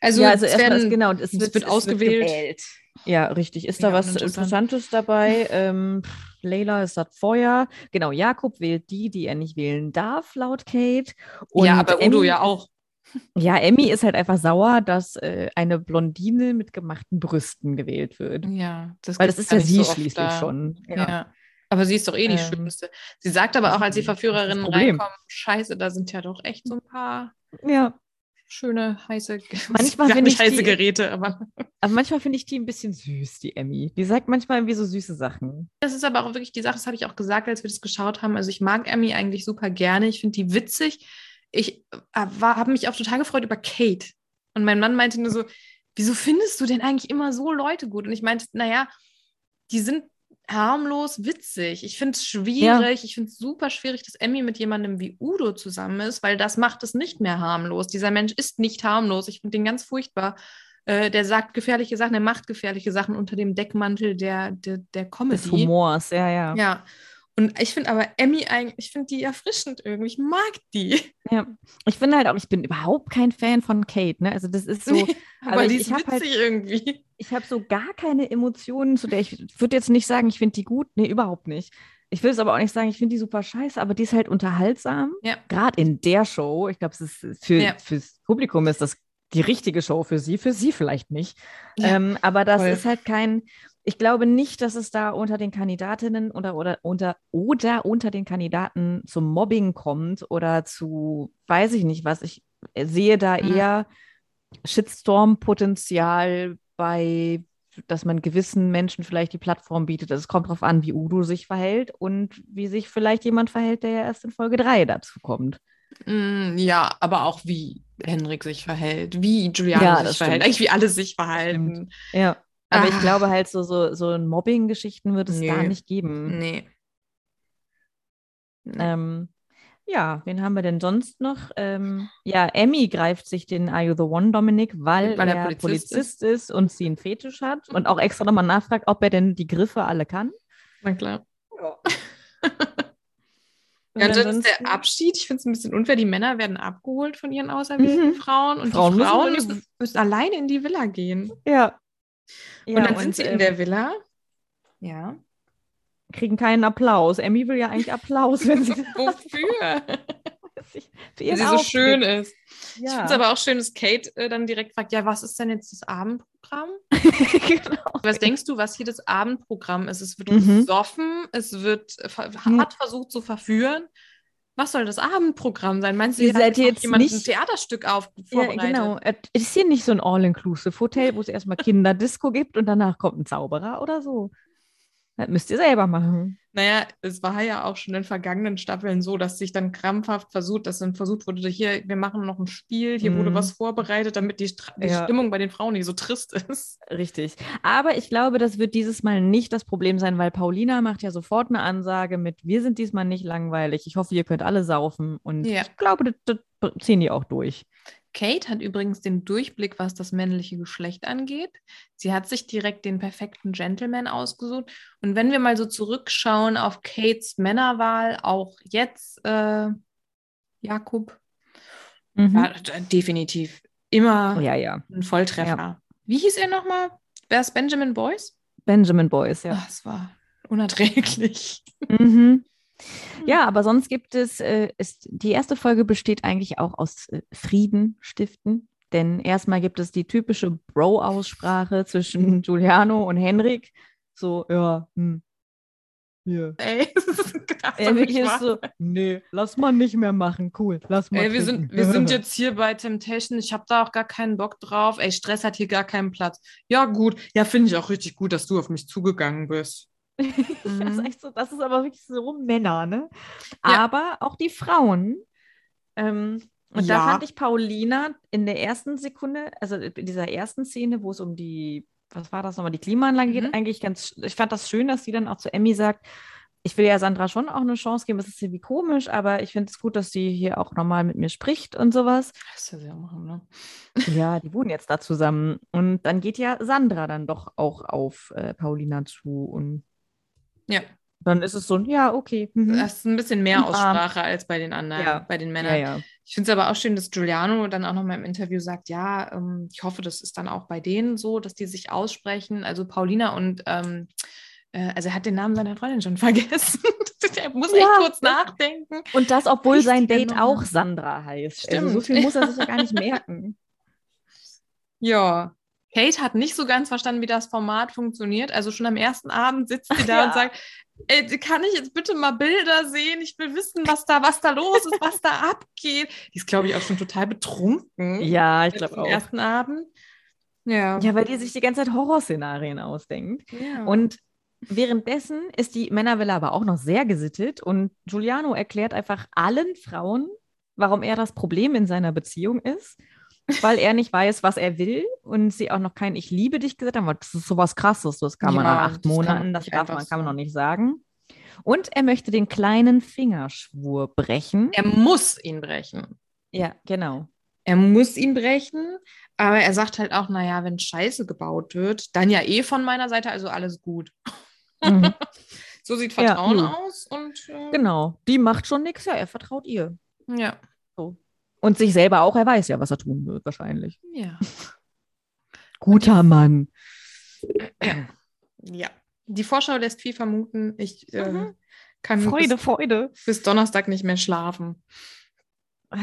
Also, ja, also es erstmal ist genau, es es wird, wird ausgewählt. gewählt. Ja, richtig. Ist Ja, da was. Interessantes dabei? Ähm, Leila ist das Feuer. Genau, Jakob wählt die, die er nicht wählen darf, laut Kate. Und ja, aber Udo Emmy- ja auch. Ja, Emmy ist halt einfach sauer, dass äh, eine Blondine mit gemachten Brüsten gewählt wird. Ja, das Weil das ist ja sie so schließlich da. schon. Ja. Aber sie ist doch eh die Ähm, Schlimmste. Sie sagt aber auch, als die Verführerinnen reinkommen, scheiße, da sind ja doch echt so ein paar ja. Schöne, heiße, Manchmal nicht ich heiße die- Geräte, aber Aber manchmal finde ich die ein bisschen süß, die Emmy. Die sagt manchmal irgendwie so süße Sachen. Das ist aber auch wirklich die Sache, das habe ich auch gesagt, als wir das geschaut haben. Also ich mag Emmy eigentlich super gerne. Ich finde die witzig. Ich äh, habe mich auch total gefreut über Kate. Und mein Mann meinte nur so, wieso findest du denn eigentlich immer so Leute gut? Und ich meinte, naja, die sind harmlos witzig. Ich finde es schwierig. Ich finde es super schwierig, dass Emmy mit jemandem wie Udo zusammen ist, weil das macht es nicht mehr harmlos. Dieser Mensch ist nicht harmlos. Ich finde den ganz furchtbar. Äh, der sagt gefährliche Sachen, der macht gefährliche Sachen unter dem Deckmantel der, der, der Comedy. Des Humors, ja, ja. Ja. Und ich finde aber Emmy eigentlich, ich finde die erfrischend irgendwie. Ich mag die. Ja. Ich finde halt auch, ich bin überhaupt kein Fan von Kate. Ne? Also das ist so, Nee, aber, aber die ich- ist ich hab witzig halt- irgendwie. ich habe so gar keine Emotionen zu der. Ich würde jetzt nicht sagen, ich finde die gut. Nee, überhaupt nicht. Ich will es aber auch nicht sagen, ich finde die super scheiße, aber die ist halt unterhaltsam. Ja. Gerade in der Show. Ich glaube, es ist für, Ja. fürs Publikum ist das die richtige Show für sie, für sie vielleicht nicht. Ja, ähm, aber das voll. ist halt kein, ich glaube nicht, dass es da unter den Kandidatinnen oder, oder, unter, oder unter den Kandidaten zum Mobbing kommt oder zu, weiß ich nicht was. Ich sehe da Mhm. eher Shitstorm-Potenzial bei, dass man gewissen Menschen vielleicht die Plattform bietet. Es kommt darauf an, wie Udo sich verhält und wie sich vielleicht jemand verhält, der ja erst in Folge 3 dazu kommt. Mm, ja, aber auch wie Henrik sich verhält, wie Juliane Ja, sich verhält, stimmt. eigentlich wie alle sich verhalten. Ja. Aber ich Ah. glaube halt, so, so, so ein Mobbing-Geschichten wird es Nö. da nicht geben. Nee. Ähm, ja, wen haben wir denn sonst noch? Ähm, ja, Emmy greift sich den Are You the One Dominik, weil, Weil er Polizist Polizist, ist. und sie einen Fetisch hat und auch extra nochmal nachfragt, ob er denn die Griffe alle kann. Na klar. Ja, und dann ist ansonsten- der Abschied. Ich finde es ein bisschen unfair. Die Männer werden abgeholt von ihren auserwählten Mhm. Frauen und Frauen die müssen Frauen müssen, müssen alleine in die Villa gehen. Ja. Ja. und dann sind sie in ähm, der Villa. Ja. kriegen keinen Applaus. Emmy will ja eigentlich Applaus, wenn sie Wofür? für Weil ihren sie so schön ist. Ich Ja. finde es aber auch schön, dass Kate äh, dann direkt fragt, ja, was ist denn jetzt das Abendprogramm? genau. Was denkst du, was hier das Abendprogramm ist? Es wird Mhm. gesoffen, es wird äh, ver hart versucht zu verführen. Was soll das Abendprogramm sein? Meinst du, Ihr seid jetzt jemand ein nicht- Theaterstück auf Ja, vorbereitet? genau. Es ist hier nicht so ein All-Inclusive-Hotel, wo es erstmal Kinderdisco gibt und danach kommt ein Zauberer oder so. Das müsst ihr selber machen. Naja, es war ja auch schon in vergangenen Staffeln so, dass sich dann krampfhaft versucht, dass dann versucht wurde, hier, wir machen noch ein Spiel, hier wurde Mhm. was vorbereitet, damit die, die Ja. Stimmung bei den Frauen nicht so trist ist. Richtig. Aber ich glaube, das wird dieses Mal nicht das Problem sein, weil Paulina macht ja sofort eine Ansage mit, wir sind diesmal nicht langweilig. Ich hoffe, ihr könnt alle saufen. Und Ja. ich glaube, das, das ziehen die auch durch. Kate hat übrigens den Durchblick, was das männliche Geschlecht angeht. Sie hat sich direkt den perfekten Gentleman ausgesucht. Und wenn wir mal so zurückschauen auf Kates Männerwahl, auch jetzt äh, Jakob, Mhm. ja, definitiv immer ja, ja. ein Volltreffer. Wie hieß er nochmal? Wer ist Benjamin Boyce? Benjamin Boyce, ja. Ach, es war unerträglich. Mhm. Ja, aber sonst gibt es, äh, ist, die erste Folge besteht eigentlich auch aus äh, Frieden stiften. Denn erstmal gibt es die typische Bro-Aussprache zwischen Giuliano und Henrik. So, ja, hm. Hier. Ey, das doch Er nicht wirklich ist so, nee, lass mal nicht mehr machen. Cool, lass mal. Ey, wir sind, wir sind jetzt hier bei Temptation. Ich habe da auch gar keinen Bock drauf. Ey, Stress hat hier gar keinen Platz. Ja, gut. Ja, finde ich auch richtig gut, dass du auf mich zugegangen bist. Das ist, Mhm. echt so, das ist aber wirklich so Männer, ne? Ja. Aber auch die Frauen. Ähm, und da Ja. fand ich Paulina in der ersten Sekunde, also in dieser ersten Szene, wo es um die, was war das nochmal, die Klimaanlage Mhm. geht, eigentlich ganz, ich fand das schön, dass sie dann auch zu Emmy sagt, ich will ja Sandra schon auch eine Chance geben, es ist irgendwie komisch, aber ich finde es gut, dass sie hier auch nochmal mit mir spricht und sowas. Das ist ja machen, ne? Ja, die wohnen jetzt da zusammen. Und dann geht ja Sandra dann doch auch auf äh, Paulina zu und Ja. Dann ist es so, ein, ja, okay. mhm. Das ist ein bisschen mehr Arm. Aussprache als bei den anderen, Ja. bei den Ja, Männern. ja. Ich finde es aber auch schön, dass Giuliano dann auch nochmal im Interview sagt, ja, ähm, ich hoffe, das ist dann auch bei denen so, dass die sich aussprechen. Also Paulina und, ähm, äh, also er hat den Namen seiner Freundin schon vergessen. er muss echt Ja. kurz nachdenken. Und das, obwohl sein Richtige Date auch Sandra heißt. Also so Stimmt. viel muss er sich ja gar nicht merken. Ja. Kate hat nicht so ganz verstanden, wie das Format funktioniert. Also schon am ersten Abend sitzt sie da Ja. und sagt, Ey, kann ich jetzt bitte mal Bilder sehen? Ich will wissen, was da, was da los ist, was da abgeht. Die ist, glaube ich, auch schon total betrunken. Ja, ich glaube am auch. ersten Abend. Ja. Ja, weil die sich die ganze Zeit Horrorszenarien ausdenkt. ja. Und währenddessen ist die Männerwelle aber auch noch sehr gesittet und Giuliano erklärt einfach allen Frauen, warum er das Problem in seiner Beziehung ist, weil er nicht weiß, was er will und sie auch noch kein Ich liebe dich gesagt haben. weil Das ist sowas krasses, das kann man Ja, nach das acht man Monaten, das darf man, kann man so. noch nicht sagen. Und er möchte den kleinen Fingerschwur brechen. er muss ihn brechen. Ja, genau. Er muss ihn brechen, aber er sagt halt auch, naja, wenn Scheiße gebaut wird, dann ja eh von meiner Seite, also alles gut. Mhm. So sieht Ja, Vertrauen gut. aus und äh, Genau. Die macht schon nichts, ja, er vertraut ihr. ja. Und sich selber auch, er weiß ja, was er tun wird, wahrscheinlich. Ja. Guter Mann. Ja. Die Vorschau lässt viel vermuten. Ich äh, Mhm. kann Freude, bis, Freude. bis Donnerstag nicht mehr schlafen.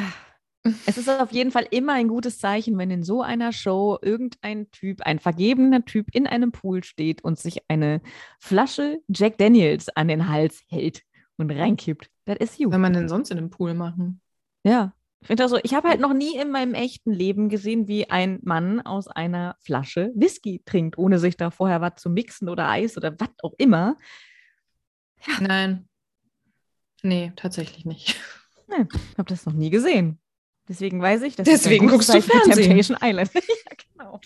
Es ist auf jeden Fall immer ein gutes Zeichen, wenn in so einer Show irgendein Typ, ein vergebener Typ in einem Pool steht und sich eine Flasche Jack Daniels an den Hals hält und reinkippt. Das ist you. Soll man denn sonst in einem Pool machen? Ja. Ich finde so, ich habe halt noch nie in meinem echten Leben gesehen, wie ein Mann aus einer Flasche Whisky trinkt, ohne sich da vorher was zu mixen oder Eis oder was auch immer. Nein. Nee, tatsächlich nicht. Ich habe das noch nie gesehen. Deswegen weiß ich, dass Deswegen guckst du Fernsehen. Temptation Island. ja, genau.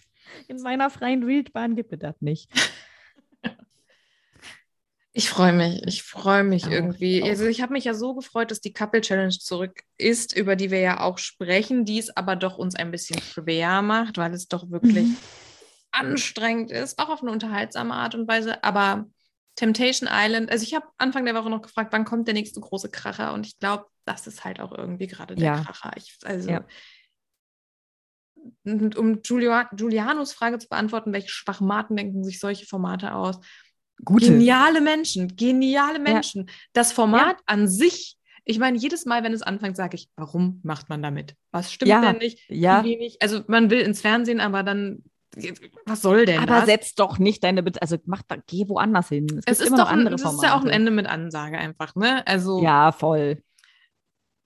In meiner freien Wildbahn gibt es das nicht. Ich freue mich. Ich freue mich Auch, irgendwie. auch. Also ich habe mich ja so gefreut, dass die Couple Challenge zurück ist, über die wir ja auch sprechen, die es aber doch uns ein bisschen schwer macht, weil es doch wirklich Mhm. anstrengend ist, auch auf eine unterhaltsame Art und Weise. Aber Temptation Island, also ich habe Anfang der Woche noch gefragt, wann kommt der nächste große Kracher? Und ich glaube, das ist halt auch irgendwie gerade der Ja. Kracher. Ich, also Ja. um Giulia Giulianos Frage zu beantworten, welche Schwachmaten denken sich solche Formate aus? Gute. Geniale Menschen, geniale Menschen. Das Format an sich, ich meine, jedes Mal, wenn es anfängt, sage ich, warum macht man damit? Was stimmt Ja, denn nicht? ja. Wie wenig? Also man will ins Fernsehen, aber dann, was soll denn Aber das? setz doch nicht deine, Be also mach, da- geh woanders hin. Es, es ist immer doch noch ein, andere es Formate. ist ja auch ein Ende mit Ansage einfach, ne? Also Ja, voll.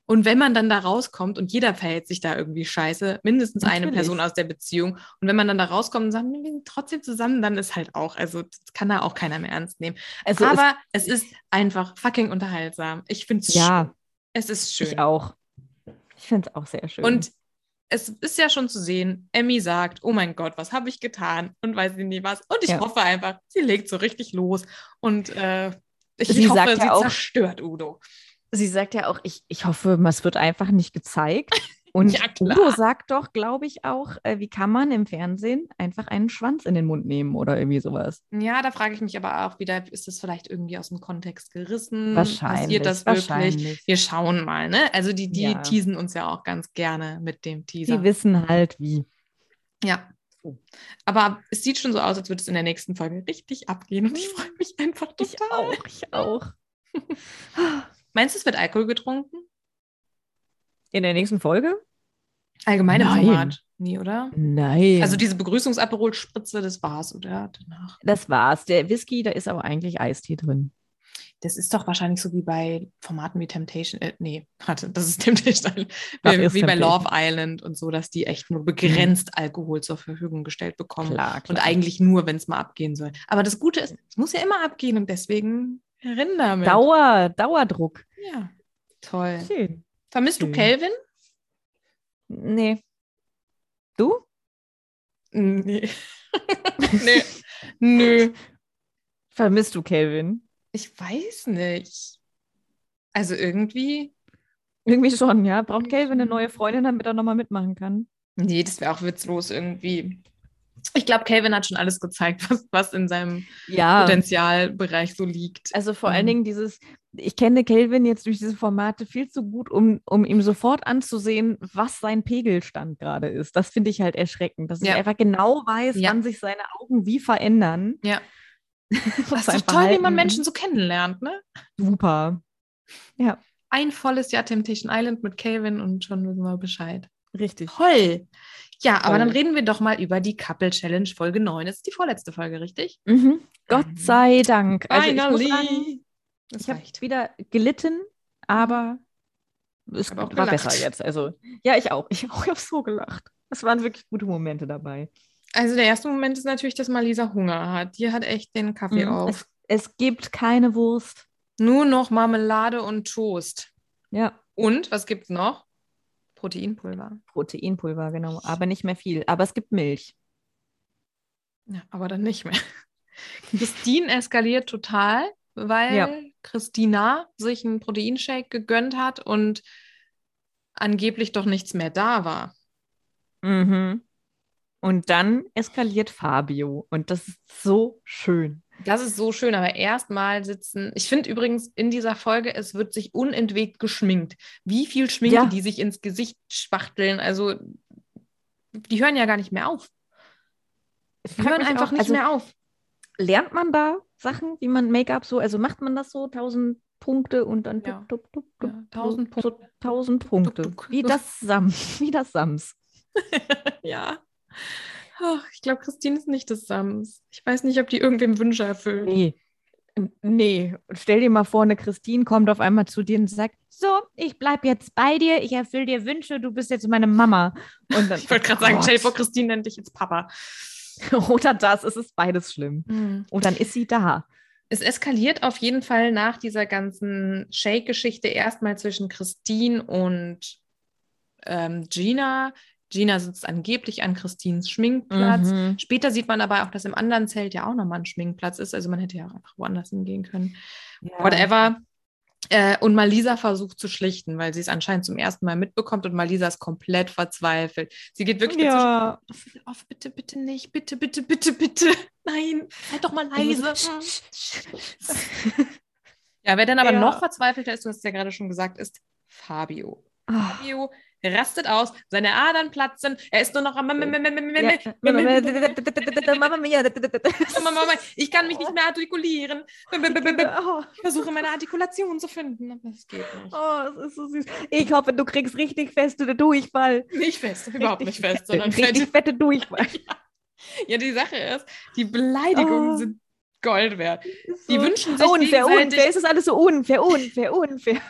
Und wenn man dann da rauskommt und jeder verhält sich da irgendwie scheiße, mindestens eine Natürlich. Person aus der Beziehung. Und wenn man dann da rauskommt und sagt, wir sind trotzdem zusammen, dann ist halt auch, also das kann da auch keiner mehr ernst nehmen. Also es- Aber es, ist einfach fucking unterhaltsam. Ich finde es Ja. schön. Es ist schön. ich auch. Ich finde es auch sehr schön. Und es ist ja schon zu sehen, Emmy sagt, oh mein Gott, was habe ich getan? Und weiß ich nie was. Und ich Ja. hoffe einfach, sie legt so richtig los. Und äh, ich Sie hoffe, sagt ja sie auch- zerstört Udo. Sie sagt ja auch, ich, ich hoffe, es wird einfach nicht gezeigt. Und Ja. Udo sagt doch, glaube ich, auch, äh, wie kann man im Fernsehen einfach einen Schwanz in den Mund nehmen oder irgendwie sowas. Ja, da frage ich mich aber auch wieder, ist das vielleicht irgendwie aus dem Kontext gerissen? Wahrscheinlich. Passiert das wirklich? wahrscheinlich. Wir schauen mal, ne? Also die, die Ja. teasen uns ja auch ganz gerne mit dem Teaser. Die wissen halt wie. Ja. Aber es sieht schon so aus, als würde es in der nächsten Folge richtig abgehen und ich freue mich einfach total. Ich auch, ich auch. Meinst du, es wird Alkohol getrunken? In der nächsten Folge? Allgemeine Nein. Format? Nie, oder? Nein. Also diese Begrüßungsaperol-Spritze, das war's, oder? Danach. das war's. Der Whisky, da ist aber eigentlich Eistee drin. Das ist doch wahrscheinlich so wie bei Formaten wie Temptation, äh, nee, warte, das ist Temptation Island, Ach, wie, wie bei. Love Island und so, dass die echt nur begrenzt Alkohol zur Verfügung gestellt bekommen. Klar, Und eigentlich nur, wenn es mal abgehen soll. Aber das Gute ist, es muss ja immer abgehen und deswegen rein damit. Dauer, Dauerdruck. Ja, toll. Schön. Vermisst du Schön. Kelvin? Nee. Du? Nee. nee. Nö. Vermisst du Kelvin? Ich weiß nicht. Also irgendwie, Irgendwie schon, ja. Braucht Kelvin eine neue Freundin, damit er nochmal mitmachen kann? nee, das wäre auch witzlos irgendwie. Ich glaube, Kelvin hat schon alles gezeigt, was, was in seinem Ja. Potenzialbereich so liegt. Also vor Mhm. allen Dingen dieses, ich kenne Kelvin jetzt durch diese Formate viel zu gut, um, um ihm sofort anzusehen, was sein Pegelstand gerade ist. Das finde ich halt erschreckend, dass Ja. er einfach genau weiß, Ja. wann sich seine Augen wie verändern. Ja. Das ist doch toll, wie man. Menschen so kennenlernt, ne? Super. Ein volles Jahr Temptation Island mit Kelvin und schon wissen wir Bescheid. Richtig. Toll. Ja, aber dann reden wir doch mal über die Couple Challenge Folge 9. Das ist die vorletzte Folge, richtig? Mhm. Gott sei Dank. Also ich Finally. Das ich habe wieder gelitten, aber es Aber war besser jetzt. Also ja, ich auch. Ich auch, ich habe so gelacht. Es waren wirklich gute Momente dabei. Also der erste Moment ist natürlich, dass Malisa Hunger hat. Die hat echt den Kaffee Mhm. auf. Es gibt keine Wurst. Nur noch Marmelade und Toast. Ja, Und was gibt's noch? Proteinpulver. Proteinpulver, genau. Aber nicht mehr viel. Aber es gibt Milch. Ja, aber dann nicht mehr. Christine eskaliert total, weil Ja. Christina sich einen Proteinshake gegönnt hat und angeblich doch nichts mehr da war. Mhm. Und dann eskaliert Fabio. Und das ist so schön. Das ist so schön, aber erstmal sitzen. Ich finde übrigens in dieser Folge, es wird sich unentwegt geschminkt. Wie viel Schminke Ja. die sich ins Gesicht spachteln, also die hören ja gar nicht mehr auf. Die hören einfach auch, nicht also, mehr auf. Lernt man da Sachen, wie man Make-up so, also macht man das so, tausend Punkte und dann Ja. tup, tup, tup, Ja, tausend so, Punkte. So, tausend Punkte. Tup, tup. Wie das Sams. Wie das Sams. Ja. Ach, ich glaube, Christine ist nicht das Sams. Ich weiß nicht, ob die irgendwem Wünsche erfüllt. Nee. N- Nee, stell dir mal vor, eine Christine kommt auf einmal zu dir und sagt, so, ich bleib jetzt bei dir, ich erfülle dir Wünsche, du bist jetzt meine Mama. Und dann, Ich wollte gerade sagen, Gott. stell dir vor, Christine nennt dich jetzt Papa. Oder das, es ist beides schlimm. Und dann ist sie da. Es eskaliert auf jeden Fall nach dieser ganzen Shake-Geschichte erstmal zwischen Christine und ähm, Gina. Gina sitzt angeblich an Christines Schminkplatz. Mhm. Später sieht man aber auch, dass im anderen Zelt ja auch nochmal ein Schminkplatz ist. Also man hätte ja auch einfach woanders hingehen können. Ja. Whatever. Äh, und Malisa versucht zu schlichten, weil sie es anscheinend zum ersten Mal mitbekommt und Malisa ist komplett verzweifelt. Sie geht wirklich Ja. Bitte auf, bitte, bitte nicht, bitte, bitte, bitte, bitte. Nein, seid doch mal leise. ja, wer dann aber Ja. noch verzweifelter ist, du hast es ja gerade schon gesagt, ist Fabio. Ah. Fabio rastet aus, seine Adern platzen, er ist nur noch am. Ich kann mich nicht mehr artikulieren. Oh, Ich versuche meine Artikulation zu finden, aber es geht nicht. oh, es ist so süß. Ich hoffe, du kriegst richtig feste Durchfall. Nicht fest, überhaupt nicht fest, sondern richtig fett. fette Durchfall. Ja, die Sache ist, die Beleidigungen Oh. sind Gold wert. Die wünschen sich unfair, unfair. Es ist alles so unfair, unfair, unfair.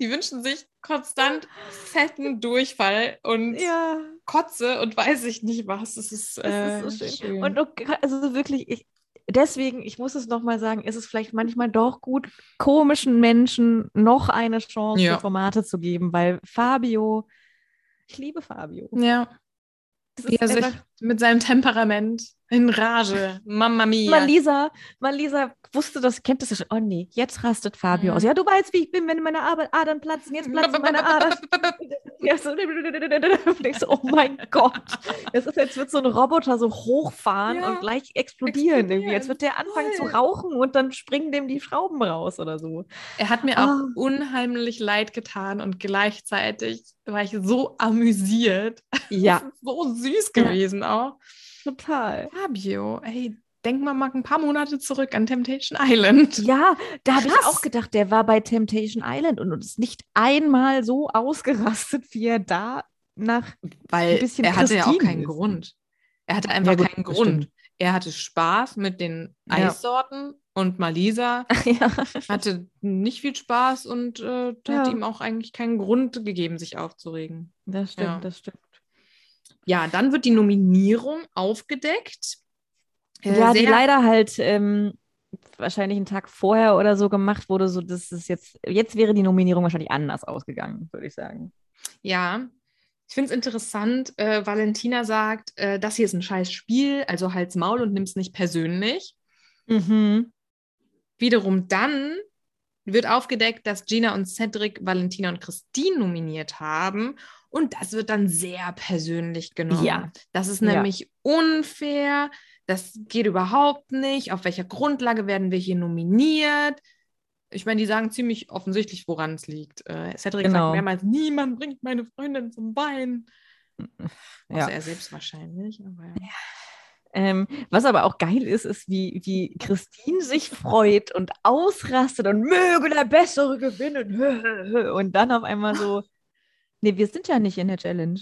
Die wünschen sich konstant fetten Durchfall und Ja. Kotze und weiß ich nicht was. Es ist, Das äh, ist so schön. schön. Und du, also wirklich, ich, deswegen, ich muss es nochmal sagen, ist es vielleicht manchmal doch gut, komischen Menschen noch eine Chance Ja. für Formate zu geben, weil Fabio, ich liebe Fabio. ja, Das wie er sich mit seinem Temperament in Rage. Mama mia. Malisa, Malisa wusste das, kennt das ja schon. Oh nee, jetzt rastet Fabio Mhm. aus. Ja, du weißt, wie ich bin, wenn meine Adern platzen. Jetzt platzen meine Adern. Ja, so, oh mein Gott. Es ist, jetzt wird so ein Roboter so hochfahren Ja, und gleich explodieren, irgendwie. explodieren. Jetzt wird der anfangen zu Voll. rauchen und dann springen dem die Schrauben raus oder so. Er hat mir auch Ah. unheimlich leid getan und gleichzeitig war ich so amüsiert. Ja, so süß Ja. gewesen auch. Total. Fabio, ey, denk mal mal ein paar Monate zurück an Temptation Island. Ja, da habe ich auch gedacht, der war bei Temptation Island und ist nicht einmal so ausgerastet, wie er da nach. Weil Ein bisschen er hatte ja auch Christine keinen ist. Grund. Er hatte einfach gut, keinen Grund. stimmt. Er hatte Spaß mit den Ja. Eissorten und Malisa ja. hatte nicht viel Spaß und äh, Ja. hat ihm auch eigentlich keinen Grund gegeben, sich aufzuregen. Das stimmt, Ja. das stimmt. Ja, dann wird die Nominierung aufgedeckt. Äh, ja, die leider halt ähm, wahrscheinlich einen Tag vorher oder so gemacht wurde, so dass es jetzt, jetzt wäre die Nominierung wahrscheinlich anders ausgegangen, würde ich sagen. Ja, ich finde es interessant. Äh, Valentina sagt, äh, das hier ist ein scheiß Spiel, also halt's Maul und nimm's nicht persönlich. Mhm. Wiederum dann wird aufgedeckt, dass Gina und Cedric Valentina und Christine nominiert haben. Und das wird dann sehr persönlich genommen. Ja. Das ist Ja. nämlich unfair. Das geht überhaupt nicht. Auf welcher Grundlage werden wir hier nominiert? Ich meine, die sagen ziemlich offensichtlich, woran es liegt. Äh, Cedric Genau. sagt mehrmals, niemand bringt meine Freundin zum Weinen. Ja. Außer er selbst wahrscheinlich. Aber ja. Ähm, was aber auch geil ist, ist, wie, wie Christine sich freut und ausrastet und möge der Bessere gewinnen. Und dann auf einmal so, nee, wir sind ja nicht in der Challenge.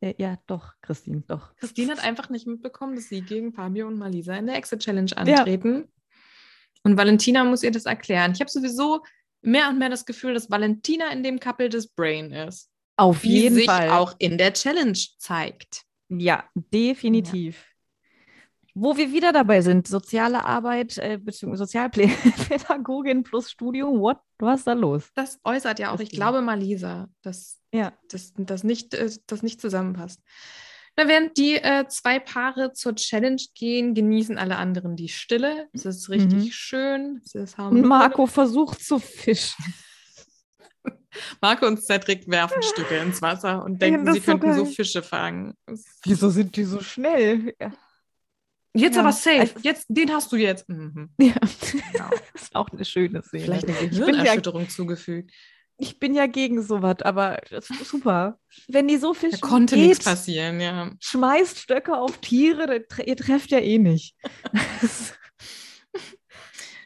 Äh, Ja, doch, Christine, doch. Christine hat einfach nicht mitbekommen, dass sie gegen Fabio und Malisa in der Exit-Challenge antreten. Und Valentina muss ihr das erklären. Ich habe sowieso mehr und mehr das Gefühl, dass Valentina in dem Couple das Brain ist. Auf jeden sich Fall. auch in der Challenge zeigt. Ja, definitiv. Wo wir wieder dabei sind, soziale Arbeit äh, bzw. Sozialpädagogin plus Studium, what? Was ist da los? Das äußert ja auch, ich Christine. glaube, Malisa, dass Ja. das, das, nicht, äh, das nicht zusammenpasst. Na, während die äh, zwei Paare zur Challenge gehen, genießen alle anderen die Stille. Es ist richtig Mhm. schön. Es ist. Marco versucht zu fischen. Marco und Cedric werfen Stücke ins Wasser und denken, das sie so könnten so geil. Fische fangen. Es- Wieso sind die so schnell? Ja. Jetzt Ja, aber safe. also- Jetzt, den hast du jetzt. Mhm. ja. Ja. Das ist auch eine schöne Szene. Vielleicht eine bin ja- Gehirnerschütterung zugefügt. Ich bin ja gegen sowas, aber das ist super. Wenn die so Da fischen, konnte geht, nichts passieren, ja. schmeißt Stöcke auf Tiere, ihr trefft ja eh nicht.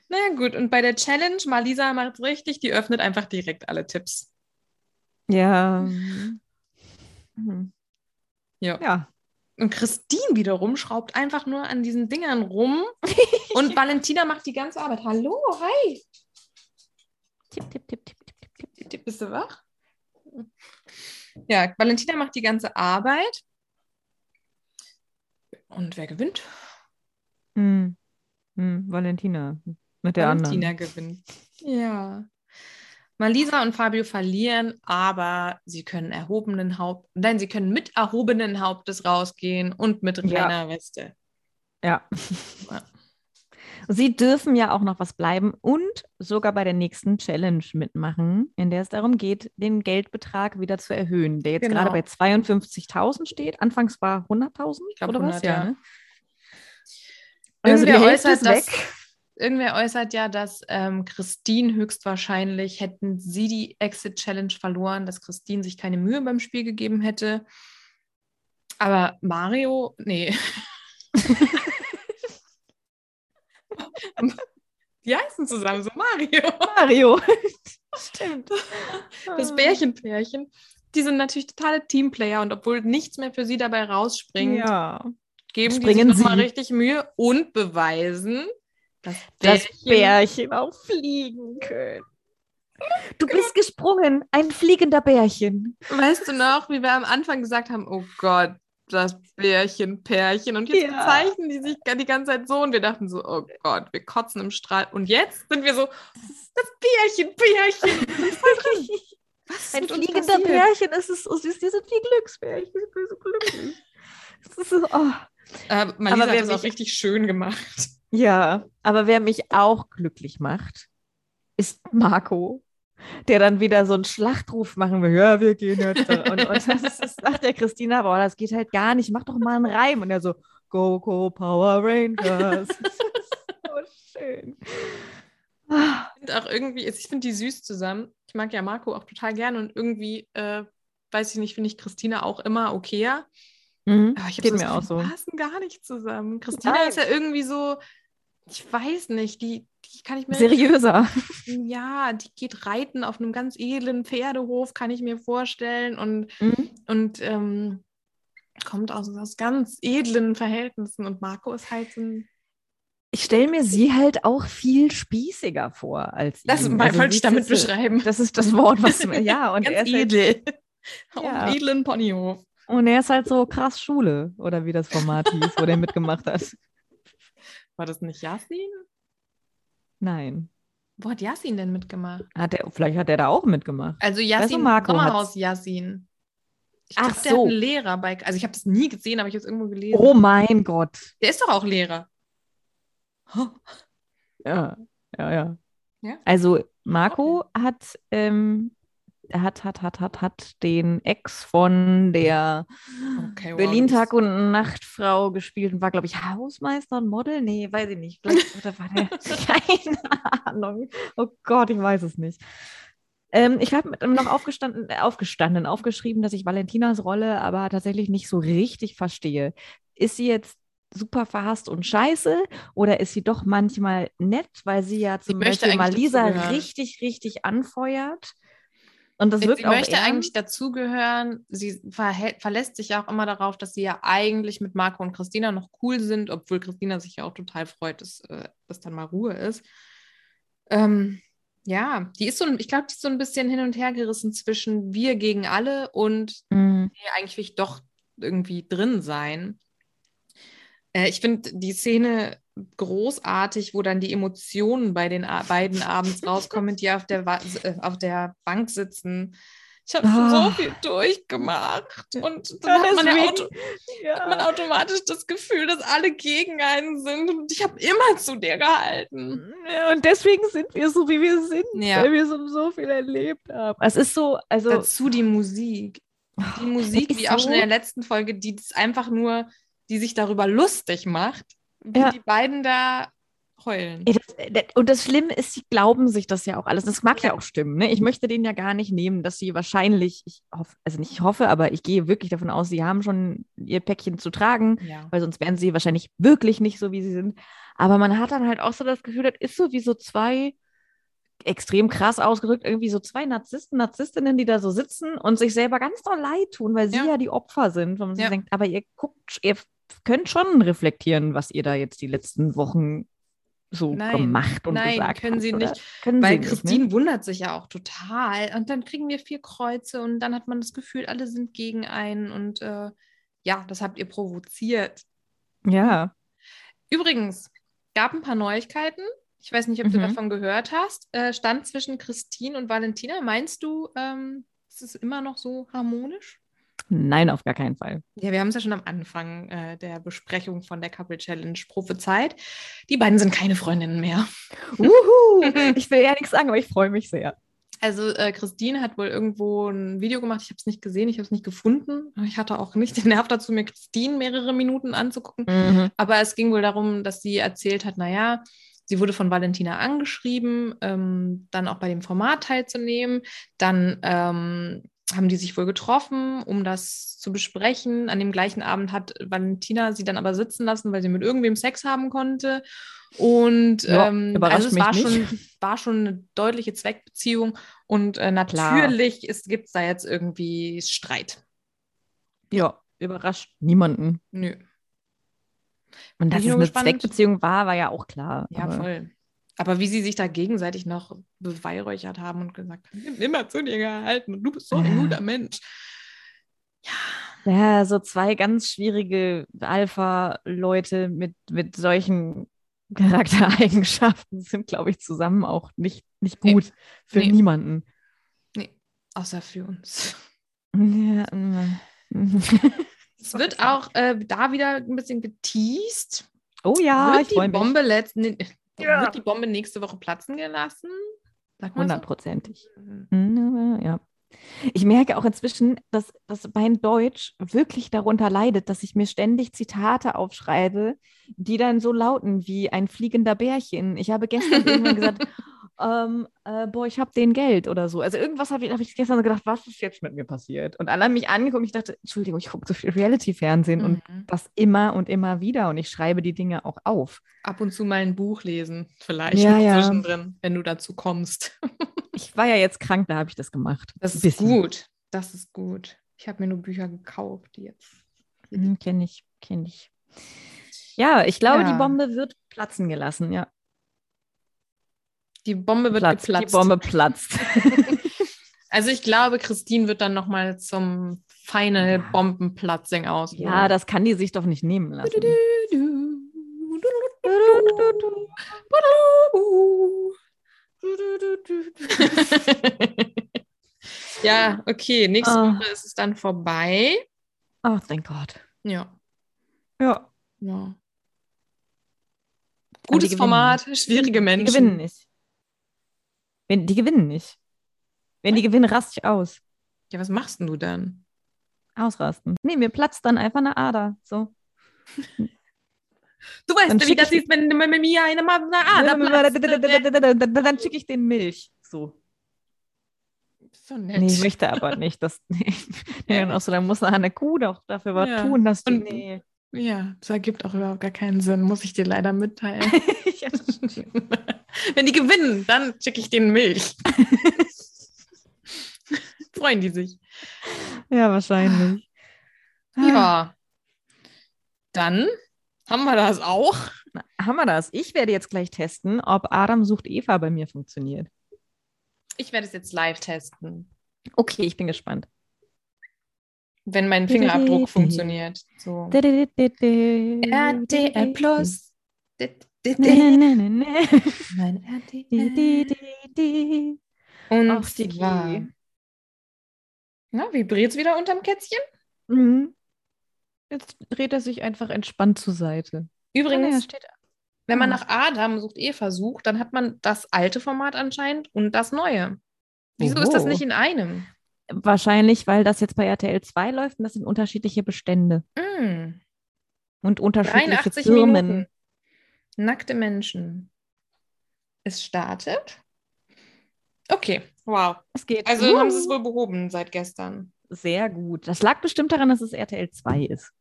Na gut, und bei der Challenge, Malisa macht richtig, die öffnet einfach direkt alle Tipps. ja. Mhm. Ja. Ja. Und Christine wiederum schraubt einfach nur an diesen Dingern rum und Valentina macht die ganze Arbeit. Hallo, hi. Tipp, tipp, tipp, tipp, tipp, tipp, tipp. Bist du wach? Ja, Valentina macht die ganze Arbeit. Und wer gewinnt? Hm. Hm, Valentina mit der Valentina anderen. gewinnt. Ja. Malisa und Fabio verlieren, aber sie können erhobenen Haupt, nein, sie können mit erhobenen Hauptes rausgehen und mit Ja. reiner Weste. Ja. Ja. Sie dürfen ja auch noch was bleiben und sogar bei der nächsten Challenge mitmachen, in der es darum geht, den Geldbetrag wieder zu erhöhen, der jetzt Genau. gerade bei 52.000 steht. Anfangs war 100.000 glaub, oder was? 100, ja. ne? Also Irgendwer Hälfte äußert, ist dass, weg. Irgendwer äußert ja, dass ähm, Christine höchstwahrscheinlich, hätten sie die Exit-Challenge verloren, dass Christine sich keine Mühe beim Spiel gegeben hätte. Aber Mario, nee. Die heißen zusammen so Mario. Mario. Stimmt. Das Bärchenpärchen. Die sind natürlich totale Teamplayer und obwohl nichts mehr für sie dabei rausspringt, Ja. geben Springen die sich nochmal richtig Mühe und beweisen, Das Bärchen Bärchen auch fliegen können. Du bist gesprungen, ein fliegender Bärchen. Weißt du noch, wie wir am Anfang gesagt haben, oh Gott, das Bärchen, Pärchen. Und jetzt Ja. bezeichnen die sich die ganze Zeit so und wir dachten so, oh Gott, wir kotzen im Strahl. Und jetzt sind wir so, das Bärchen, Bärchen. Was Ein fliegender? Bärchen, es ist so süß, die sind wie Glücksbärchen, ich bin so glücklich. Es ist so, oh. Äh, Malisa Aber wer hat das auch richtig schön gemacht. Ja, aber wer mich auch glücklich macht, ist Marco, der dann wieder so einen Schlachtruf machen will. Ja, wir gehen jetzt. Und, und das, ist, das sagt der Christina, boah, das geht halt gar nicht. Mach doch mal einen Reim. Und er so, Go, Go, Power Rangers. Das ist so schön. Und auch irgendwie, ich finde die süß zusammen. Ich mag ja Marco auch total gerne und irgendwie, äh, weiß ich nicht, finde ich Christina auch immer okayer. Mhm. Aber ich habe das mir auch so. die passen gar nicht zusammen. Christina Nein. ist ja irgendwie so, ich weiß nicht, die, die kann ich mir. Seriöser. Ja, die geht reiten auf einem ganz edlen Pferdehof, kann ich mir vorstellen. Und, Mhm. und ähm, kommt aus, aus ganz edlen Verhältnissen. Und Marco ist halt so ein. Ich stelle mir sie halt auch viel spießiger vor als Das ihn. wollte Also ich sie damit beschreiben. Das ist das Wort, was ja, und er ganz ist halt, edel. Auf Ja. einem edlen Ponyhof. Und er ist halt so krass Schule, oder wie das Format hieß, wo der mitgemacht hat. War das nicht Yasin? Nein. Wo hat Yasin denn mitgemacht? Hat er, vielleicht hat er da auch mitgemacht. Also du, Yasin, Marco Sommerhaus Yasin. Ich Ach glaub, der so. hat einen Lehrer bei, also ich habe das nie gesehen, aber ich habe es irgendwo gelesen. Oh mein Gott. Der ist doch auch Lehrer. Ja, ja, ja. Ja? Also Marco hat, ähm, hat, hat, hat, hat, hat den Ex von der Okay, Berlin Tag und Nachtfrau gespielt und war, glaube ich, Hausmeister und Model. Nee, weiß ich nicht. Vielleicht oder war der. Keine Ahnung. Oh Gott, ich weiß es nicht. Ähm, ich habe noch aufgestanden, äh, aufgestanden, aufgeschrieben, dass ich Valentinas Rolle aber tatsächlich nicht so richtig verstehe. Ist sie jetzt super verhasst und scheiße oder ist sie doch manchmal nett, weil sie ja zum Beispiel Malisa dazugehören. richtig, richtig anfeuert? Und das Sie wirkt auch möchte ernst. eigentlich dazugehören. Sie verhält, verlässt sich auch immer darauf, dass sie ja eigentlich mit Marco und Christina noch cool sind, obwohl Christina sich ja auch total freut, dass, äh, dass dann mal Ruhe ist. Ähm, ja, die ist so, ein- ich glaube, die ist so ein bisschen hin und her gerissen zwischen wir gegen alle und Mhm. nee, eigentlich will ich doch irgendwie drin sein. Äh, ich finde die Szene großartig, wo dann die Emotionen bei den A beiden abends rauskommen, die auf der, Wa- äh, auf der Bank sitzen. Ich habe schon Ah. so viel durchgemacht und dann hat man, ja auto hat man automatisch das Gefühl, dass alle gegen einen sind und ich habe immer zu dir gehalten. Ja, und deswegen sind wir so, wie wir sind, Ja. weil wir so, so viel erlebt haben. Es ist so, also Dazu die Musik. Die Musik, ist wie auch schon so- in der letzten Folge, die das einfach nur, die sich darüber lustig macht, wie Ja. die beiden da heulen. Ey, das, äh, das, und das Schlimme ist, sie glauben sich das ja auch alles. Das mag ja, Ja. auch stimmen. Ne? Ich möchte denen ja gar nicht nehmen, dass sie wahrscheinlich, ich hoffe, also nicht ich hoffe, aber ich gehe wirklich davon aus, sie haben schon ihr Päckchen zu tragen, Ja. weil sonst wären sie wahrscheinlich wirklich nicht so, wie sie sind. Aber man hat dann halt auch so das Gefühl, das ist so wie so zwei, extrem krass ausgedrückt, irgendwie so zwei Narzissten, Narzisstinnen, die da so sitzen und sich selber ganz doll leid tun, weil sie Ja. ja, die Opfer sind. Und man sich denkt, aber ihr guckt, ihr könnt schon reflektieren, was ihr da jetzt die letzten Wochen so Nein, gemacht und nein, gesagt können sie oder? nicht, Können Weil sie nicht, Christine ne? wundert sich ja auch total. Und dann kriegen wir vier Kreuze und dann hat man das Gefühl, alle sind gegen einen. Und äh, ja, das habt ihr provoziert. Ja. Übrigens, gab ein paar Neuigkeiten. Ich weiß nicht, ob du Mhm. davon gehört hast. Äh, stand zwischen Christine und Valentina. Meinst du, ähm, ist es immer noch so harmonisch? Nein, auf gar keinen Fall. Ja, wir haben es ja schon am Anfang äh, der Besprechung von der Couple Challenge prophezeit. Die beiden sind keine Freundinnen mehr. Uhu, ich will ja nichts sagen, aber ich freue mich sehr. Also äh, Christine hat wohl irgendwo ein Video gemacht. Ich habe es nicht gesehen, ich habe es nicht gefunden. Ich hatte auch nicht den Nerv dazu, mir Christine mehrere Minuten anzugucken. Mhm. Aber es ging wohl darum, dass sie erzählt hat, naja, sie wurde von Valentina angeschrieben, ähm, dann auch bei dem Format teilzunehmen. Dann ähm, haben die sich wohl getroffen, um das zu besprechen. An dem gleichen Abend hat Valentina sie dann aber sitzen lassen, weil sie mit irgendwem Sex haben konnte. Und Ja, ähm, also es war nicht. schon, war schon eine deutliche Zweckbeziehung. Und äh, natürlich gibt es da jetzt irgendwie Streit. Ja, überrascht niemanden. Nö. Und dass es eine gespannt. Zweckbeziehung war, war ja auch klar. Ja, voll. Aber wie sie sich da gegenseitig noch beweihräuchert haben und gesagt haben, immer zu dir gehalten und du bist so ein Ja. guter Mensch. Ja, Ja, so zwei ganz schwierige Alpha-Leute mit, mit solchen Charaktereigenschaften sind, glaube ich, zusammen auch nicht, nicht Nee. gut für Nee. niemanden. außer für uns. Ja. Es wird auch äh, da wieder ein bisschen geteased. oh ja, wird ich die freue mich. Bombe letzten, Ja. wird die Bombe nächste Woche platzen gelassen? Sag mal so. Hundertprozentig. Mhm. Mm, Ja. Ich merke auch inzwischen, dass, dass mein Deutsch wirklich darunter leidet, dass ich mir ständig Zitate aufschreibe, die dann so lauten wie ein fliegender Bärchen. Ich habe gestern irgendwann gesagt, ähm, äh, boah, ich habe den Geld oder so. Also irgendwas habe ich, hab ich gestern so gedacht, was ist jetzt mit mir passiert? Und alle haben mich angeguckt und ich dachte, Entschuldigung, ich gucke so viel Reality-Fernsehen und Mhm. das immer und immer wieder und ich schreibe die Dinge auch auf. Ab und zu mal ein Buch lesen, vielleicht Ja, ja. zwischendrin, wenn du dazu kommst. Ich war ja jetzt krank, da habe ich das gemacht. Das ist Bisschen. gut. Das ist gut. Ich habe mir nur Bücher gekauft jetzt. Mhm, kenne ich, kenne ich. Ja, ich glaube, Ja. die Bombe wird platzen gelassen, ja. Die Bombe wird Platzt. geplatzt. Die Bombe platzt. Also ich glaube, Christine wird dann nochmal zum Final Ja. Bombenplatzing aus. ja, das kann die sich doch nicht nehmen lassen. ja, okay. Nächste Ah. Woche ist es dann vorbei. Ach, thank Gott. Ja. Ja. ja. Gutes Format, schwierige Menschen. Die gewinnen nicht. Wenn, die gewinnen nicht. Wenn die gewinnen, raste ich aus. Ja, was machst denn du dann? Ausrasten. Nee, mir platzt dann einfach eine Ader. So. Du weißt, Dann wie das ist, wenn mit mir eine da platzt, äh, Dann schicke ich den Milch. So. So nett. Nee, ich möchte aber nicht. Das, nee. und auch so, dann muss eine Kuh doch dafür was Ja. tun, dass die. Und- Nee. Ja, das ergibt auch überhaupt gar keinen Sinn, muss ich dir leider mitteilen. Ja, das stimmt. Wenn die gewinnen, dann schicke ich denen Milch. Freuen die sich. ja, wahrscheinlich. Ja. Dann haben wir das auch. Na, haben wir das? Ich werde jetzt gleich testen, ob Adam sucht Eva bei mir funktioniert. Ich werde es jetzt live testen, Okay, ich bin gespannt. wenn mein Fingerabdruck funktioniert. So. RTL RTL Plus. Und Ach, Sticky. zwar. Na, vibriert es wieder unterm Kätzchen? Mhm. Jetzt dreht er sich einfach entspannt zur Seite. Übrigens, Ja, steht wenn man Ah. nach Adam sucht Eva sucht, dann hat man das alte Format anscheinend und das neue. Wieso ist das Oho. nicht in einem? Wahrscheinlich, weil das jetzt bei RTL 2 läuft und das sind unterschiedliche Bestände Mm, und unterschiedliche 83 Firmen. Minuten. Nackte Menschen. Es startet. Okay, wow. Es geht. Also Uh, haben sie es wohl behoben seit gestern. sehr gut. Das lag bestimmt daran, dass es RTL 2 ist.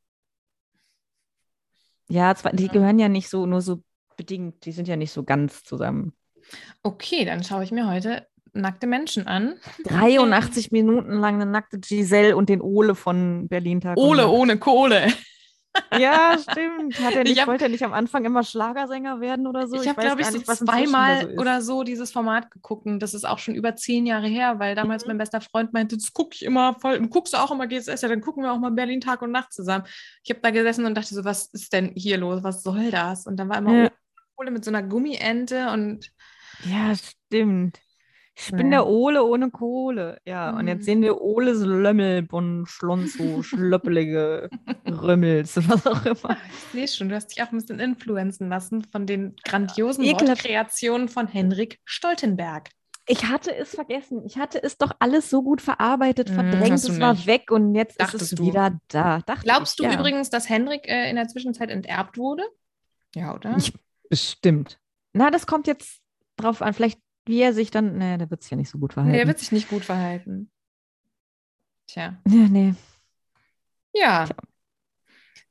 Ja, zwar, die Ja. gehören ja nicht so, nur so bedingt, die sind ja nicht so ganz zusammen. Okay, dann schaue ich mir heute nackte Menschen an. 83 Minuten lang eine nackte Giselle und den Ole von Berlin Tag. Ole ohne Kohle. Ja, stimmt. Hat er Ich nicht, hab- wollte er nicht am Anfang immer Schlagersänger werden oder so? ich habe, glaube ich, gar so nicht, da zweimal so oder so dieses Format geguckt das ist auch schon über zehn Jahre her, weil damals Mhm. mein bester Freund meinte, das gucke ich immer voll, und guckst du auch immer GSS, ja, dann gucken wir auch mal Berlin Tag und Nacht zusammen. Ich habe da gesessen und dachte so, was ist denn hier los? Was soll das? Und dann war immer Ja. Ole mit so einer Gummiente und Ja, stimmt. Ich bin Ja. der Ole ohne Kohle. Ja, und Mhm. jetzt sehen wir Oles Lömmel, Bon, Schlonzo, schlöppelige Römmels, was auch immer. Ich sehe schon, du hast dich auch ein bisschen influenzen lassen von den grandiosen. Wortkreationen von Henrik Stoltenberg. Ich hatte es vergessen. Ich hatte es doch alles so gut verarbeitet, Mm, verdrängt, du es war weg und jetzt ist Dachtest es du. wieder da. Dachte Glaubst du ich, ja. übrigens, dass Henrik äh, in der Zwischenzeit enterbt wurde? Ja, oder? Ich, bestimmt. Na, das kommt jetzt drauf an. Vielleicht, wie er sich dann. Nee, der wird sich ja nicht so gut verhalten. Nee, er wird sich nicht gut verhalten. Tja. ja, nee. Ja.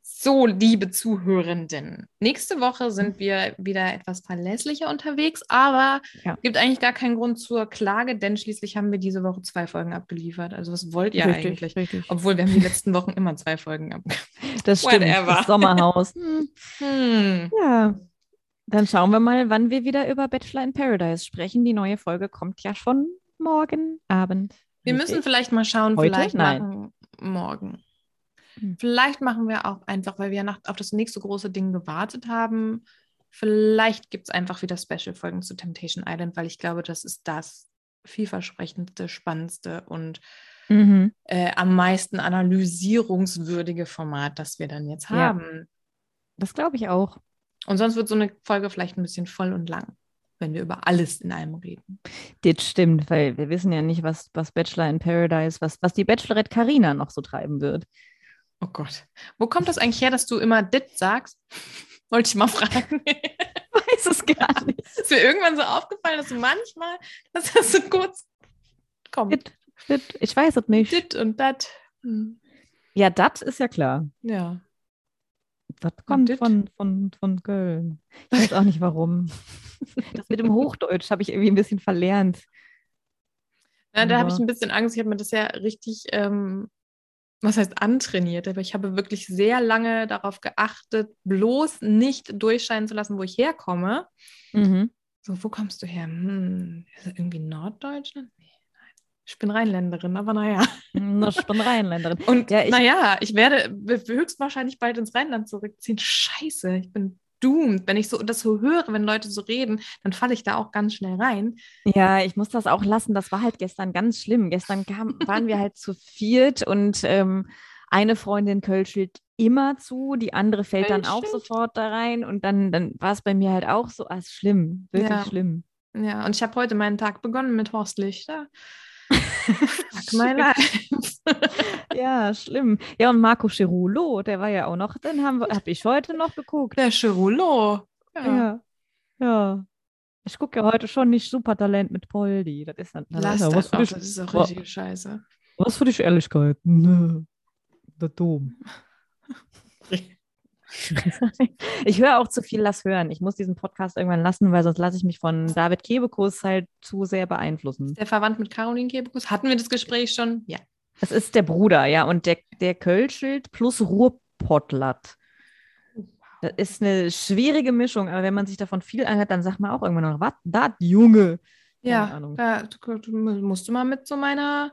So, liebe Zuhörenden. Nächste Woche sind wir wieder etwas verlässlicher unterwegs, aber Ja. gibt eigentlich gar keinen Grund zur Klage, denn schließlich haben wir diese Woche zwei Folgen abgeliefert. Also was wollt ihr richtig, eigentlich? richtig. Obwohl wir haben die letzten Wochen immer zwei Folgen abgeliefert. Das stimmt. Das Sommerhaus. Hm. Hm. Ja. Dann schauen wir mal, wann wir wieder über Bachelor in Paradise sprechen. Die neue Folge kommt ja schon morgen Abend. Wir Richtig? müssen vielleicht mal schauen, Heute? vielleicht Nein. morgen. Hm. Vielleicht machen wir auch einfach, weil wir nach, auf das nächste große Ding gewartet haben. Vielleicht gibt es einfach wieder Special-Folgen zu Temptation Island, weil ich glaube, das ist das vielversprechendste, spannendste und Mhm. äh, am meisten analysierungswürdige Format, das wir dann jetzt Ja. haben. Das glaube ich auch. Und sonst wird so eine Folge vielleicht ein bisschen voll und lang, wenn wir über alles in einem reden. Das stimmt, weil wir wissen ja nicht, was, was Bachelor in Paradise, was, was die Bachelorette Karina noch so treiben wird. Oh Gott. Wo kommt das eigentlich her, dass du immer dit sagst? Wollte ich mal fragen. Weiß es gar nicht. ist mir irgendwann so aufgefallen, dass du manchmal, dass das so kurz kommt. Dit, dit, ich weiß es nicht. Dit und dat. Hm. Ja, das ist ja klar. Ja. Das kommt von, von, von Köln. Ich weiß auch nicht warum. Das mit dem Hochdeutsch habe ich irgendwie ein bisschen verlernt. ja da habe ich ein bisschen Angst. Ich habe mir das ja richtig, ähm, was heißt antrainiert, aber ich habe wirklich sehr lange darauf geachtet, bloß nicht durchscheinen zu lassen, wo ich herkomme. Mhm. So, wo kommst du her? Hm, ist das irgendwie Norddeutschland? Ich bin Rheinländerin, aber naja. Na, Ich bin Rheinländerin. Und Ja, ich- naja, ich werde höchstwahrscheinlich bald ins Rheinland zurückziehen. Scheiße, ich bin doomed. Wenn ich so das so höre, wenn Leute so reden, dann falle ich da auch ganz schnell rein. Ja, ich muss das auch lassen. Das war halt gestern ganz schlimm. Gestern kam, waren wir halt zu viert und ähm, eine Freundin kölschelt immer zu, die andere fällt dann auch Kölschelt? sofort da rein und dann, dann war es bei mir halt auch so, ah, schlimm, wirklich Ja. schlimm. Ja, und ich habe heute meinen Tag begonnen mit Horst Lichter. Fuck my life. Ja, schlimm. Ja, und Marco Chirulo, der war ja auch noch, den habe ich heute noch geguckt. Der Chirulo. Ja. Ja. Ja. Ich gucke ja heute schon nicht Supertalent mit Poldi. Das ist dann, das Lass ja das was für auch, dich, das ist auch richtige Scheiße. was für dich Ehrlichkeit. Nö. Der Dom. Ich höre auch zu viel Lass hören. Ich muss diesen Podcast irgendwann lassen, weil sonst lasse ich mich von David Kebekus halt zu sehr beeinflussen. Der verwandt mit Caroline Kebekus. Hatten wir das Gespräch schon? Ja. Das ist der Bruder, ja, und der, der Kölschild plus Ruhrpottlatt. Das ist eine schwierige Mischung, aber wenn man sich davon viel anhört, dann sagt man auch irgendwann noch, was, das, Junge? Ja, da musst du mal mit so meiner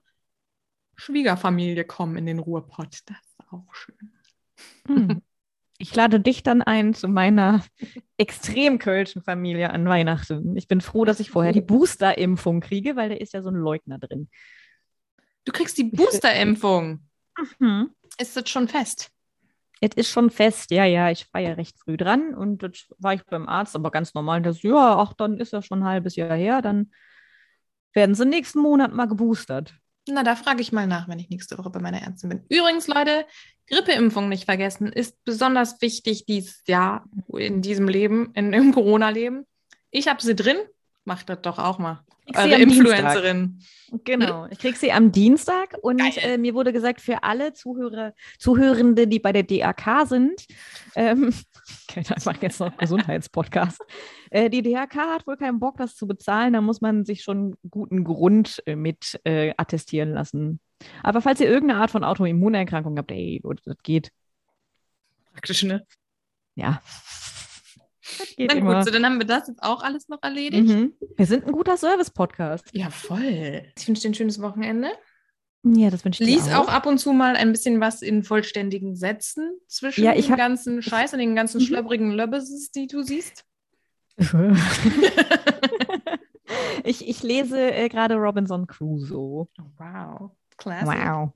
Schwiegerfamilie kommen in den Ruhrpott. Das ist auch schön. Hm. Ich lade dich dann ein zu meiner extrem kölschen Familie an Weihnachten. Ich bin froh, dass ich vorher die Booster-Impfung kriege, weil da ist ja so ein Leugner drin. Du kriegst die Boosterimpfung. Mhm. Ist das schon fest? Es ist schon fest, ja, ja, ich war ja recht früh dran und das war ich beim Arzt, aber ganz normal. Das, ja, ach, dann ist ja schon ein halbes Jahr her, dann werden sie nächsten Monat mal geboostert. Na, da frage ich mal nach, wenn ich nächste Woche bei meiner Ärztin bin. Übrigens, Leute, Grippeimpfung nicht vergessen, ist besonders wichtig dieses Jahr in diesem Leben, in, im Corona-Leben. Ich habe sie drin. Macht das doch auch mal. Eure Influencerin. Genau. Ich kriege sie am Dienstag und äh, mir wurde gesagt, für alle Zuhörer, Zuhörende, die bei der DAK sind, ähm, okay, ich mache jetzt noch Gesundheitspodcast. Äh, die DAK hat wohl keinen Bock, das zu bezahlen. Da muss man sich schon guten Grund äh, mit äh, attestieren lassen. Aber falls ihr irgendeine Art von Autoimmunerkrankung habt, ey, das geht. Praktisch, ne? Ja. Na immer. gut, so dann haben wir das jetzt auch alles noch erledigt. Mhm. Wir sind ein guter Service-Podcast. Ja, voll. Ich wünsche dir ein schönes Wochenende. Ja, das wünsche ich dir Lies auch ab und zu mal ein bisschen was in vollständigen Sätzen zwischen Ja, ich dem hab- ganzen Scheiß und den ganzen Mhm. schlöpprigen Löbbeses, die du siehst. ich, ich lese äh, gerade Robinson Crusoe. Oh, wow. Classic. Wow.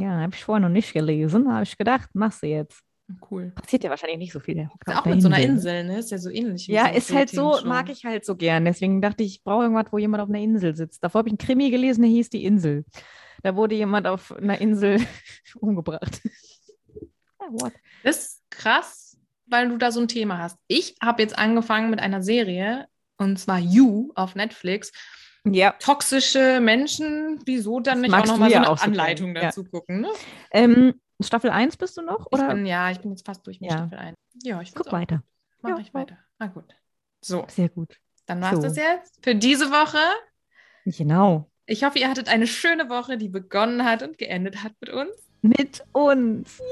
Ja, habe ich vorher noch nicht gelesen. Habe ich gedacht, machst du jetzt. Cool. Passiert ja wahrscheinlich nicht so viel. Der hockt Ist auf auch mit so einer Insel, ne? Ist ja so ähnlich. wie Ja, so ist halt so, Dating-Show. mag ich halt so gern. Deswegen dachte ich, ich brauche irgendwas, wo jemand auf einer Insel sitzt. Davor habe ich einen Krimi gelesen, der hieß Die Insel. Da wurde jemand auf einer Insel umgebracht. Ja, what? Das ist krass, weil du da so ein Thema hast. Ich habe jetzt angefangen mit einer Serie, und zwar You auf Netflix. Ja. Toxische Menschen, wieso dann Das nicht auch nochmal so ja eine auch so Anleitung ja. dazu gucken, ne? Ähm, Staffel 1 bist du noch? Oder? Ich bin, ja, ich bin jetzt fast durch mit Ja. Staffel 1. Ja, ich Guck weiter. Mach Ja. ich weiter. Na gut. So, Sehr gut. dann war es So. das jetzt für diese Woche. Genau. Ich hoffe, ihr hattet eine schöne Woche, die begonnen hat und geendet hat mit uns. Mit uns.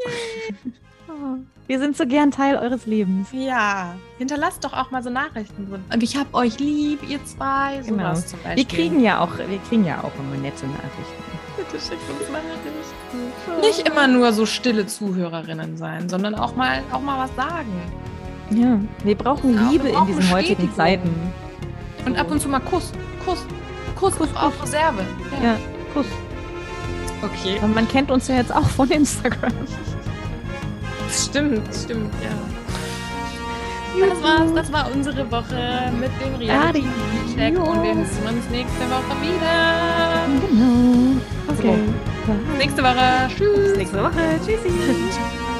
Oh, wir sind so gern Teil eures Lebens. Ja, hinterlasst doch auch mal so Nachrichten. So, ich hab euch lieb, ihr zwei. Genau. Zum Beispiel. Wir kriegen ja auch, wir kriegen ja auch immer nette Nachrichten. Bitte schickt uns Nachrichten. Nicht immer nur so stille Zuhörerinnen sein, sondern auch mal, auch mal was sagen. Ja, wir brauchen Ja, Liebe wir in brauchen diesen heutigen. Zeiten. Und ab und zu mal Kuss. Kuss. Kuss, Kuss, auf Reserve. Ja, Kuss. Okay. Und man kennt uns ja jetzt auch von Instagram. Stimmt, stimmt, ja. Das war's, das war unsere Woche mit dem. Reality-Check und wir hören uns nächste Woche wieder. Genau. Okay. Nächste Woche. Tschüss. Bis nächste Woche. Tschüssi.